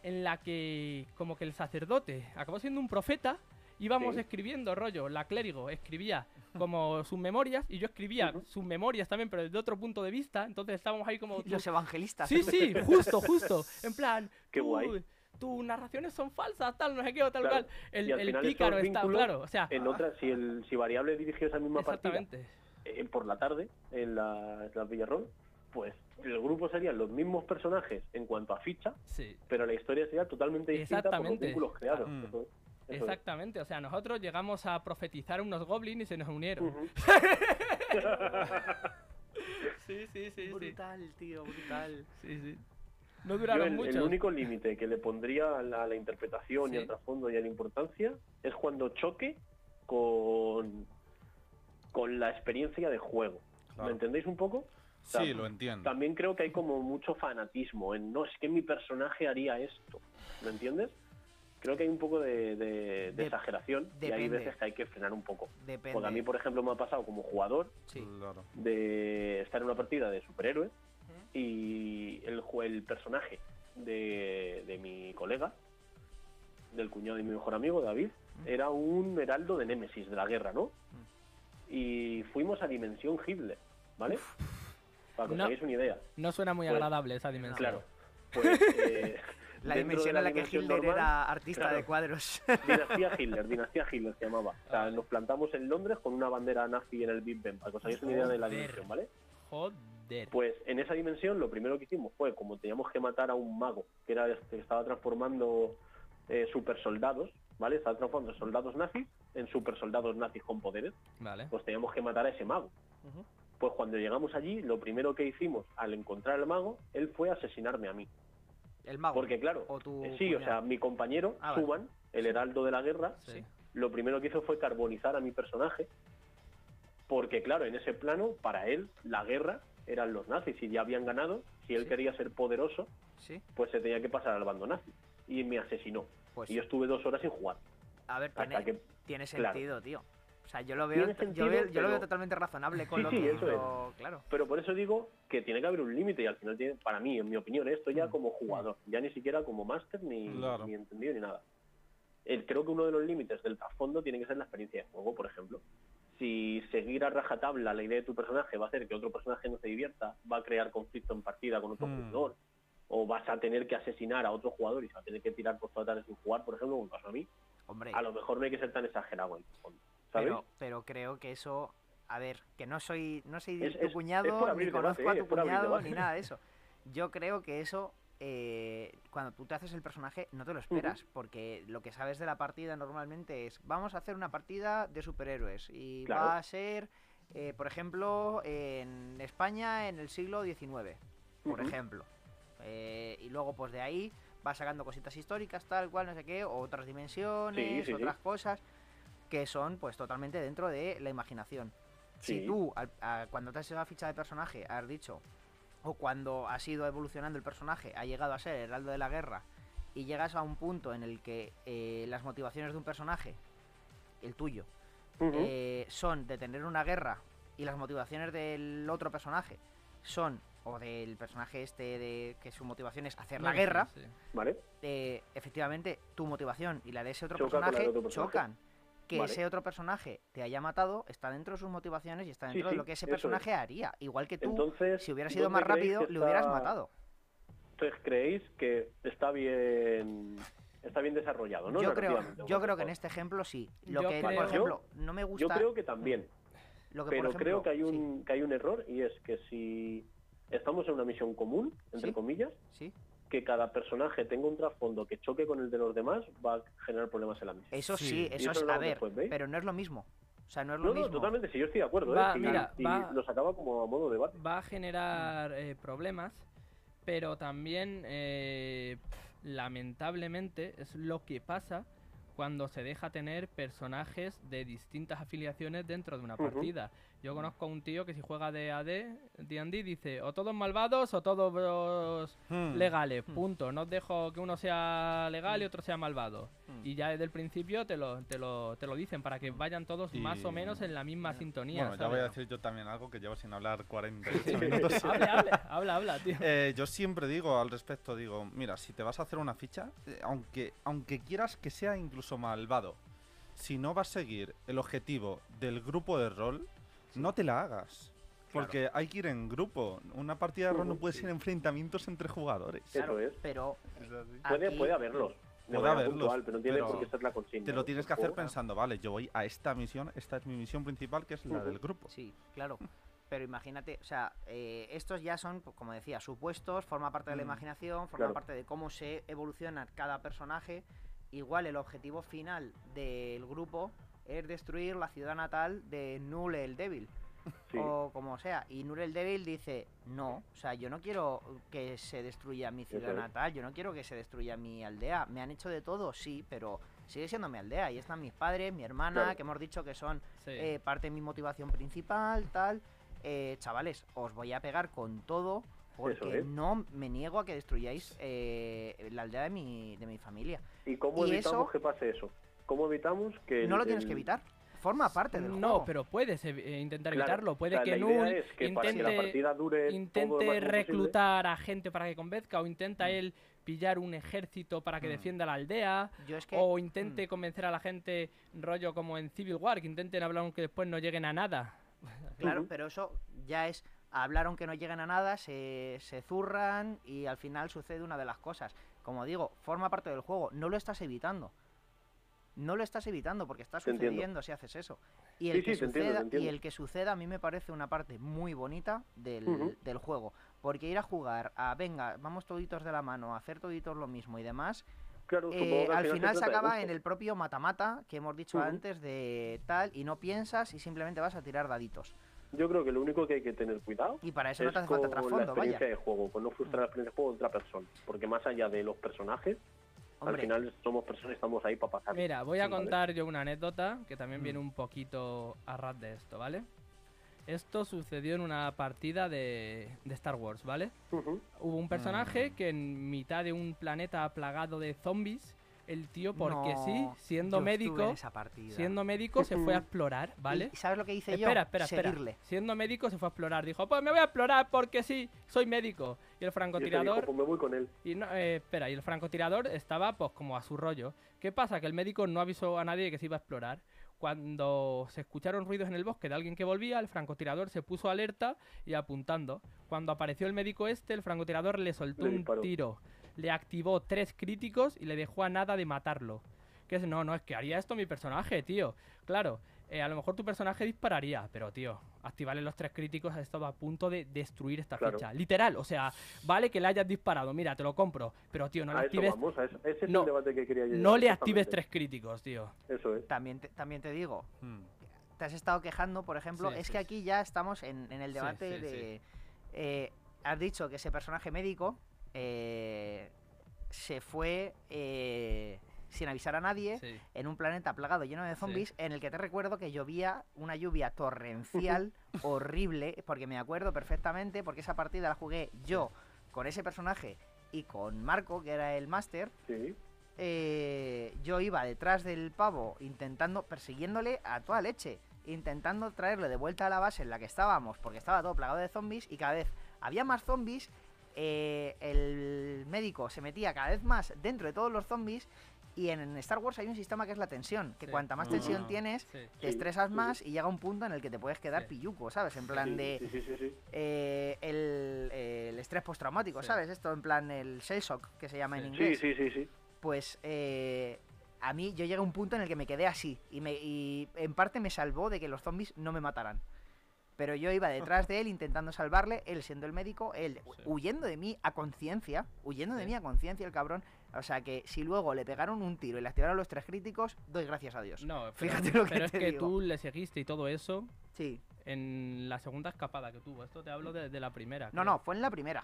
C: en la que como que el sacerdote acabó siendo un profeta, íbamos
F: Sí.
C: escribiendo rollo, la clérigo escribía como sus memorias y yo escribía
F: Ujú.
C: sus memorias también, pero desde otro punto de vista, entonces estábamos ahí como... *laughs*
D: Los evangelistas.
C: Sí, sí, justo, justo, en plan...
F: Qué guay.
C: Tus narraciones son falsas, tal, no sé qué, o tal
F: Claro.
C: cual. El,
F: Y al
C: el
F: final
C: pícaro está, claro, o sea...
F: En otra, si, el, si Variable dirigió esa misma partida
C: Exactamente.
F: eh, por la tarde en la, en la Villarrón, pues el grupo serían los mismos personajes en cuanto a ficha,
C: Sí.
F: pero la historia sería totalmente distinta por los vínculos creados.
E: Mm.
F: Eso es.
C: Exactamente, o sea, nosotros llegamos a profetizar unos goblins y se nos unieron. *laughs* Sí, sí, sí.
D: Brutal, tío, brutal.
C: Sí, sí. No
F: Yo
C: duraron
F: el,
C: mucho.
F: el único límite que le pondría a la, a la interpretación y
C: Sí.
F: al trasfondo y a la importancia es cuando choque con, con la experiencia de juego.
E: Claro.
F: ¿Me entendéis un poco?
E: Sí, lo entiendo.
F: También creo que hay como mucho fanatismo en no, es que mi personaje haría esto. ¿Me entiendes? Creo que hay un poco de, de- de exageración y hay
D: depende.
F: veces que hay que frenar un poco.
D: Depende.
F: Porque a mí, por ejemplo, me ha pasado como jugador
D: Sí.
F: De estar en una partida de superhéroes y el, el personaje de, de mi colega, del cuñado de mi mejor amigo, David, era un heraldo de Némesis, de la guerra, ¿no? Y fuimos a Dimensión Hitler, ¿vale? Para que os
C: No.
F: hagáis una idea.
C: No suena muy
F: Pues,
C: agradable esa dimensión.
F: Claro. Pues, eh, *laughs*
D: La dimensión
F: de
D: en la que Hitler
F: normal,
D: era artista
F: claro.
D: de cuadros. *laughs*
F: Dinastía Hitler, Dinastía Hitler se llamaba. O sea, nos plantamos en Londres con una bandera nazi en el Big Ben, para que os hagáis una idea de la dimensión, ¿vale?
C: Joder.
F: Pues en esa dimensión lo primero que hicimos fue, como teníamos que matar a un mago, que era que estaba transformando eh, super soldados, ¿vale? Estaba transformando soldados nazis en super soldados nazis con poderes,
C: Vale.
F: pues teníamos que matar a ese mago. Pues cuando llegamos allí, lo primero que hicimos al encontrar al mago, él fue asesinarme a mí.
D: El mago.
F: Porque claro,
D: O tu
F: eh, sí, o sea, mi compañero,
D: Ah, vale.
F: Suban, el heraldo de la guerra,
C: Sí.
F: lo primero que hizo fue carbonizar a mi personaje, porque claro, en ese plano, para él, la guerra eran los nazis y ya habían ganado. Si él
D: Sí.
F: quería ser poderoso,
D: Sí,
F: pues se tenía que pasar al bando nazi. Y me asesinó.
D: pues.
F: Y yo estuve dos horas sin jugar.
D: A ver, tiene,
F: que...
D: tiene
F: claro.
D: sentido, tío. O sea, yo lo veo, yo
F: sentido,
D: veo, yo lo veo
F: pero-
D: totalmente razonable con
F: Sí,
D: lo
F: sí,
D: que
F: eso
D: hizo, claro.
F: Pero por eso digo que tiene que haber un límite y al final tiene, para mí, en mi opinión, esto ya
D: Mm.
F: como jugador, ya ni siquiera como máster ni,
E: Claro.
F: ni entendido ni nada. El- creo que uno de los límites del trasfondo tiene que ser la experiencia de juego, por ejemplo. Si seguir a rajatabla la idea de tu personaje va a hacer que otro personaje no se divierta, va a crear conflicto en partida con otro
E: Mm.
F: jugador, o vas a tener que asesinar a otro jugador y se va a tener que tirar por todas sin jugar, por ejemplo, como pasó a mí,
D: Hombre,
F: a lo mejor no hay que ser tan exagerado ¿sabes?
D: pero, pero creo que eso a ver, que no soy, no soy
F: Es-
D: tu
F: es-
D: cuñado, ni conozco
F: debate,
D: a tu cuñado,
F: debate.
D: ni nada de *laughs* eso. Yo creo que eso, eh, cuando tú te haces el personaje, no te lo esperas, porque lo que sabes de la partida normalmente es, vamos a hacer una partida de superhéroes y
F: Claro.
D: va a ser, eh, por ejemplo, en España en el siglo XIX, por ejemplo. Eh, y luego, pues de ahí va sacando cositas históricas, tal cual, no sé qué, otras dimensiones,
F: Sí, sí, sí.
D: otras cosas que son pues totalmente dentro de la imaginación. Si tú, a- cuando te has hecho la ficha de personaje, has dicho, o cuando has ido evolucionando el personaje, ha llegado a ser el heraldo de la guerra, y llegas a un punto en el que eh, las motivaciones de un personaje, el tuyo, eh, son de tener una guerra, y las motivaciones del otro personaje son, o del personaje este, de que su motivación es hacer la guerra,
C: sí.
F: ¿Vale?
D: eh, efectivamente tu motivación y la de ese
F: Choca
D: personaje
F: otro personaje.
D: chocan. Que
F: Vale.
D: ese otro personaje te haya matado está dentro de sus motivaciones y está
F: Sí,
D: dentro de lo que ese
F: es.
D: personaje haría. Igual que tú,
F: Entonces,
D: si hubiera sido
F: ¿dónde
D: más rápido, le hubieras matado.
F: Entonces, ¿creéis que está bien está bien desarrollado, no?
D: yo creo, yo creo que en este ejemplo sí. Lo
C: Yo
D: que,
C: creo-
D: por ejemplo, no me
F: Yo
D: gusta.
F: creo que también,
D: lo que, por
F: pero
D: ejemplo,
F: creo que hay
D: sí,
F: un que hay un error y es que si estamos en una misión común, entre
D: Sí.
F: comillas,
D: sí.
F: Que cada personaje tenga un trasfondo que choque con el de los demás, va a generar problemas en la misión.
D: Eso
C: Sí.
D: eso
F: eso
D: es a ver, pero no es lo mismo. O sea, no es lo
F: No,
D: mismo.
F: no, totalmente, sí, yo estoy de acuerdo,
C: Va,
F: ¿eh? Y-
C: mira,
F: y
C: va-
F: lo sacaba como a modo de debate.
C: va a generar eh, problemas, pero también, eh, lamentablemente, es lo que pasa cuando se deja tener personajes de distintas afiliaciones dentro de una partida. Yo conozco a un tío que si juega de AD, D&D, dice o todos malvados o todos
E: Hmm.
C: legales, punto. No os dejo que uno sea legal y otro sea malvado.
D: Mm.
C: Y ya desde el principio te lo, te lo, te lo dicen para que vayan todos más o menos en la misma sintonía.
E: Bueno, ya voy a decir yo también algo que llevo sin hablar 48 *laughs* minutos. *laughs*
C: Habla, habla, habla, habla, tío. *laughs*
E: Eh, yo siempre digo al respecto, digo, mira, si te vas a hacer una ficha, eh, aunque, aunque quieras que sea incluso malvado, si no vas a seguir el objetivo del grupo de rol, no te la hagas. Porque hay que ir en grupo. Una partida de rol no puede
F: sí.
E: ser enfrentamientos entre jugadores.
F: Eso es.
D: Pero
F: Puede,
D: aquí-
F: puede haberlos. de
E: Puede haberlos,
F: puntual, pero no tiene
E: pero
F: por qué ser la consigna.
E: Te lo tienes que hacer pensando, vale, yo voy a esta misión, esta es mi misión principal, que es la del grupo.
D: Sí, claro. Pero imagínate, o sea, eh, estos ya son, pues, como decía, supuestos, forma parte de la
E: Mm,
D: imaginación, forma
F: claro.
D: parte de cómo se evoluciona cada personaje. Igual el objetivo final del grupo es destruir la ciudad natal de Null el Débil.
F: Sí.
D: O como sea. Y Null el Débil dice, no, o sea, yo no quiero que se destruya mi ciudad
F: Eso es.
D: natal, yo no quiero que se destruya mi aldea. Me han hecho de todo, sí, pero sigue siendo mi aldea. Y están mis padres, mi hermana,
F: Claro.
D: que hemos dicho que son
C: Sí.
D: eh, parte de mi motivación principal, tal. Eh, chavales, os voy a pegar con todo porque
F: es.
D: no me niego a que destruyáis eh, la aldea de mi, de mi familia.
F: ¿Y cómo
D: y
F: evitamos
D: eso-
F: que pase eso? ¿Cómo evitamos que...
D: no
F: el-
D: lo tienes que evitar. Forma parte del
C: No,
D: juego.
C: pero puedes eh, intentar
F: Claro,
C: evitarlo. Puede
F: o sea,
C: que
F: la idea
C: Null
F: es que para que la
C: intente,
F: partida dure
C: intente
F: posible-
C: reclutar a gente para que convenzca o intenta él pillar un ejército para que
E: Mm.
C: defienda la aldea
D: Yo es que.
C: o intente
D: mm,
C: convencer a la gente rollo como en Civil War que intenten hablar aunque después no lleguen a nada. *laughs*
D: Claro, pero eso ya es hablar aunque no lleguen a nada, se, se zurran y al final sucede una de las cosas. Como digo, forma parte del juego, no lo estás evitando. No lo estás evitando porque está sucediendo si haces eso. Y el,
F: Sí,
D: que
F: sí, te entiendo, te
D: suceda, y el que suceda a mí me parece una parte muy bonita del, del juego. Porque ir a jugar a, venga, vamos toditos de la mano, a hacer toditos lo mismo y demás,
F: Claro,
D: eh, al final se acaba en el propio mata-mata que hemos dicho antes de tal y no piensas y simplemente vas a tirar daditos.
F: Yo creo que lo único que hay que tener cuidado
D: Y para eso no
F: es
D: te hace
F: con
D: falta
F: la
D: trasfondo, vaya.
F: experiencia de juego, con no frustrar la experiencia de juego de otra persona. Porque más allá de los personajes, al final somos personas y estamos ahí para pasar.
C: Mira, voy a contar yo una anécdota que también
E: Mm.
C: viene un poquito a ras de esto, ¿vale? Esto sucedió en una partida de, de Star Wars, ¿vale? Hubo un personaje
E: Mm.
C: que en mitad de un planeta plagado de zombies, el tío, porque sí, siendo
D: yo
C: médico,
D: en esa partida.
C: siendo médico se fue a explorar, ¿vale?
D: ¿Y sabes lo que hice yo?
C: Espera, espera, espera.
D: Seguirle.
C: Siendo médico se fue a explorar. Dijo, pues me voy a explorar porque sí, soy médico. Y el
F: Y dijo,
C: francotirador...
F: pues me voy con él.
C: Y no, eh, espera, y el francotirador estaba pues como a su rollo. ¿Qué pasa? Que el médico no avisó a nadie que se iba a explorar. Cuando se escucharon ruidos en el bosque de alguien que volvía, el francotirador se puso alerta y apuntando. Cuando apareció el médico este, el francotirador le soltó
F: Le
C: un
F: disparó.
C: tiro. Le activó tres críticos y le dejó a nada de matarlo. Que es, no, no, es que haría esto mi personaje, tío. Claro, eh, a lo mejor tu personaje dispararía, pero tío, activarle los tres críticos ha estado a punto de destruir esta
F: Claro.
C: ficha. Literal, o sea, vale que le hayas disparado, mira, te lo compro, pero tío, no le
F: a
C: actives,
F: vamos, a eso- ese es
C: no,
F: el debate que quería llegar.
C: no le actives tres críticos, tío.
F: Eso es.
D: También te, también te digo,
E: Hmm.
D: te has estado quejando, por ejemplo,
C: Sí,
D: es
C: sí,
D: que
C: sí.
D: aquí ya estamos en, en el debate
C: sí,
D: de... eh, has dicho que ese personaje médico eh, se fue eh, sin avisar a nadie
C: Sí.
D: en un planeta plagado lleno de zombies en el que te recuerdo que llovía una lluvia torrencial *laughs* horrible, porque me acuerdo perfectamente, porque esa partida la jugué yo con ese personaje y con Marco, que era el máster,
F: Sí.
D: eh, yo iba detrás del pavo intentando, persiguiéndole a toda leche, intentando traerle de vuelta a la base en la que estábamos, porque estaba todo plagado de zombies y cada vez había más zombies, eh, el médico se metía cada vez más dentro de todos los zombies y en Star Wars hay un sistema que es la tensión, que
C: Sí.
D: cuanta más
E: Ah.
D: tensión tienes,
C: Sí.
D: te estresas más y llega un punto en el que te puedes quedar
C: Sí.
D: pilluco, ¿sabes? En plan de eh, el, el estrés postraumático,
C: Sí.
D: ¿sabes? Esto en plan el shell shock, que se llama en inglés
F: Sí, sí, sí, sí.
D: pues eh, a mí yo llegué a un punto en el que me quedé así y, me, y en parte me salvó de que los zombies no me mataran. Pero yo iba detrás de él intentando salvarle, él siendo el médico, él
C: Sí.
D: huyendo de mí a conciencia, huyendo de
C: Sí.
D: mí a conciencia el cabrón. O sea que si luego le pegaron un tiro y le activaron los tres críticos, doy gracias a Dios.
C: No, pero,
D: Fíjate lo que
C: pero es que
D: digo.
C: tú le seguiste y todo eso
D: Sí.
C: en la segunda escapada que tuvo. Esto te hablo de, de la primera.
D: No, no, fue en la primera.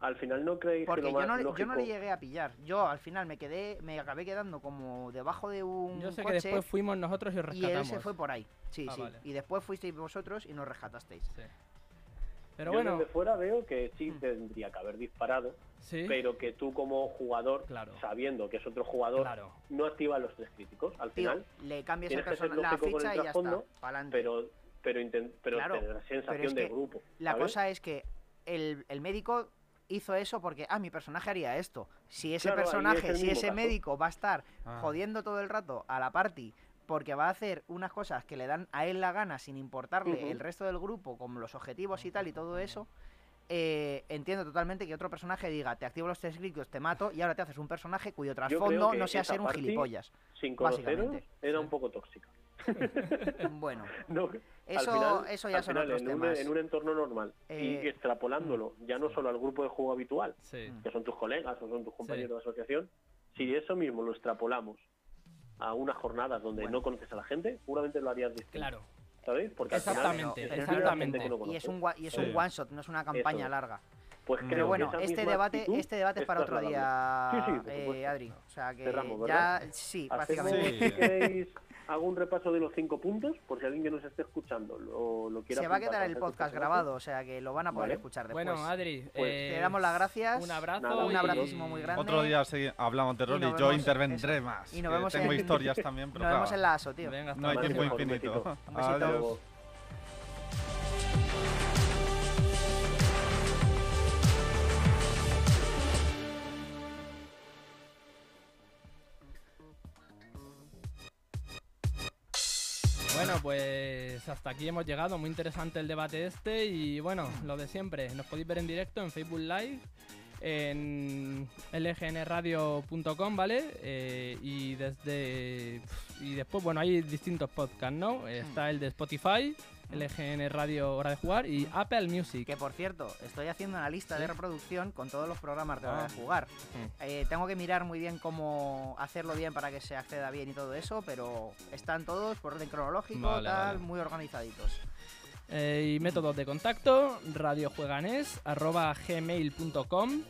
F: Al final no creéis
D: Porque
F: que lo
D: yo
F: más
D: no, le- yo no le llegué a pillar. Yo al final me quedé, me acabé quedando como debajo de un
C: Yo sé que
D: coche
C: después fuimos nosotros y
D: y
C: rescatamos.
D: él se fue por ahí. Sí,
C: Ah,
D: sí.
C: vale.
D: Y después fuisteis vosotros y nos rescatasteis.
C: Sí. Pero
F: Yo
C: bueno,
F: desde fuera veo que sí
C: Mm.
F: tendría que haber disparado,
C: sí,
F: pero que tú como jugador,
C: Claro.
F: sabiendo que es otro jugador,
C: claro.
F: no activas los tres críticos. Al
D: Tío,
F: final,
D: le cambias el
F: tienes que ser
D: persona- la ficha
F: el
D: y ya está.
F: pero pero, pero
D: Claro,
F: tener la
D: pero
F: sensación
D: es
F: de
D: que
F: grupo.
D: La cosa es que el, el médico hizo eso porque, ah, mi personaje haría esto. Si ese
F: Claro, ahí es
D: personaje, si ese
F: caso.
D: médico va a estar
E: Ah.
D: jodiendo todo el rato a la party porque va a hacer unas cosas que le dan a él la gana sin importarle el resto del grupo, como los objetivos y tal y todo eso, eh, entiendo totalmente que otro personaje diga, te activo los tres críticos, te mato y ahora te haces un personaje cuyo trasfondo no sea ser un gilipollas.
F: Sin conoceros, era
C: Sí.
F: un poco tóxica. *laughs*
D: Bueno, *laughs*
F: No,
D: eso,
F: al final,
D: eso ya son
F: final,
D: otros
F: en un,
D: temas.
F: en un entorno normal
D: Eh,
F: y extrapolándolo ya no solo al grupo de juego habitual,
C: Sí.
D: Mm.
F: que son tus colegas o son tus compañeros de asociación, si eso mismo lo extrapolamos a unas jornadas donde
D: Bueno.
F: no conoces a la gente, seguramente lo harías distinto.
C: Claro.
F: ¿Sabéis? Porque al final
C: Exactamente, exactamente.
F: no
D: Y es un, y es
E: Sí.
D: un one shot, no es una campaña
F: Eso.
D: larga.
F: Pues
E: Mm.
F: creo
D: Pero bueno, este
F: misma
D: debate, este debate es para otro día.
F: Sí, sí,
D: eh. Adri. O sea que
F: Cerramos,
D: ya,
F: ¿verdad?
D: sí, básicamente.
E: Sí.
F: si queréis, hago un repaso de los cinco puntos, por si alguien que nos esté escuchando lo, lo quiera
D: Se va a quedar el podcast grabado, o sea que lo van a poder
F: Vale.
D: escuchar después.
C: Bueno, Adri,
F: Pues,
C: eh,
D: te damos las gracias.
C: Un abrazo.
F: Nada,
D: un
C: y-
D: abracísimo muy grande.
E: Otro día hablamos de rol y, yo intervendré
D: eso.
E: más.
D: Y nos vemos
E: tengo
D: en-
E: historias también, *laughs* pero
D: Nos vemos en la ASO, tío.
C: Venga,
E: no hay tiempo infinito.
F: besito.
D: Un besito.
E: Adiós.
C: Bueno, pues hasta aquí hemos llegado. Muy interesante el debate este. Y bueno, lo de siempre. Nos podéis ver en directo en Facebook Live, en lgnradio.com, ¿vale? Eh, y desde. Y después, bueno, hay distintos podcasts, ¿no? Está el de Spotify, LGN Radio Hora de Jugar y Apple Music.
D: Que por cierto, estoy haciendo una lista
C: Sí.
D: de reproducción con todos los programas de hora
E: Ah.
D: de jugar.
C: Mm.
D: Eh, tengo que mirar muy bien cómo hacerlo bien para que se acceda bien y todo eso, pero están todos por orden cronológico,
C: Vale,
D: tal,
C: vale.
D: muy organizaditos.
C: Eh, y métodos de contacto, radiojueganes, arroba gmail.com.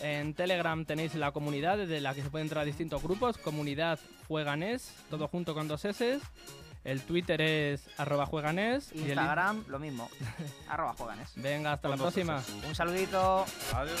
C: En Telegram tenéis la comunidad desde la que se pueden entrar a distintos grupos, comunidad jueganés, todo junto con dos S. El Twitter es arroba jueganés. y el-
D: Instagram, lo mismo. *laughs* arroba jueganes.
C: Venga, hasta la
E: Con
C: próxima.
D: Un saludito.
E: Adiós.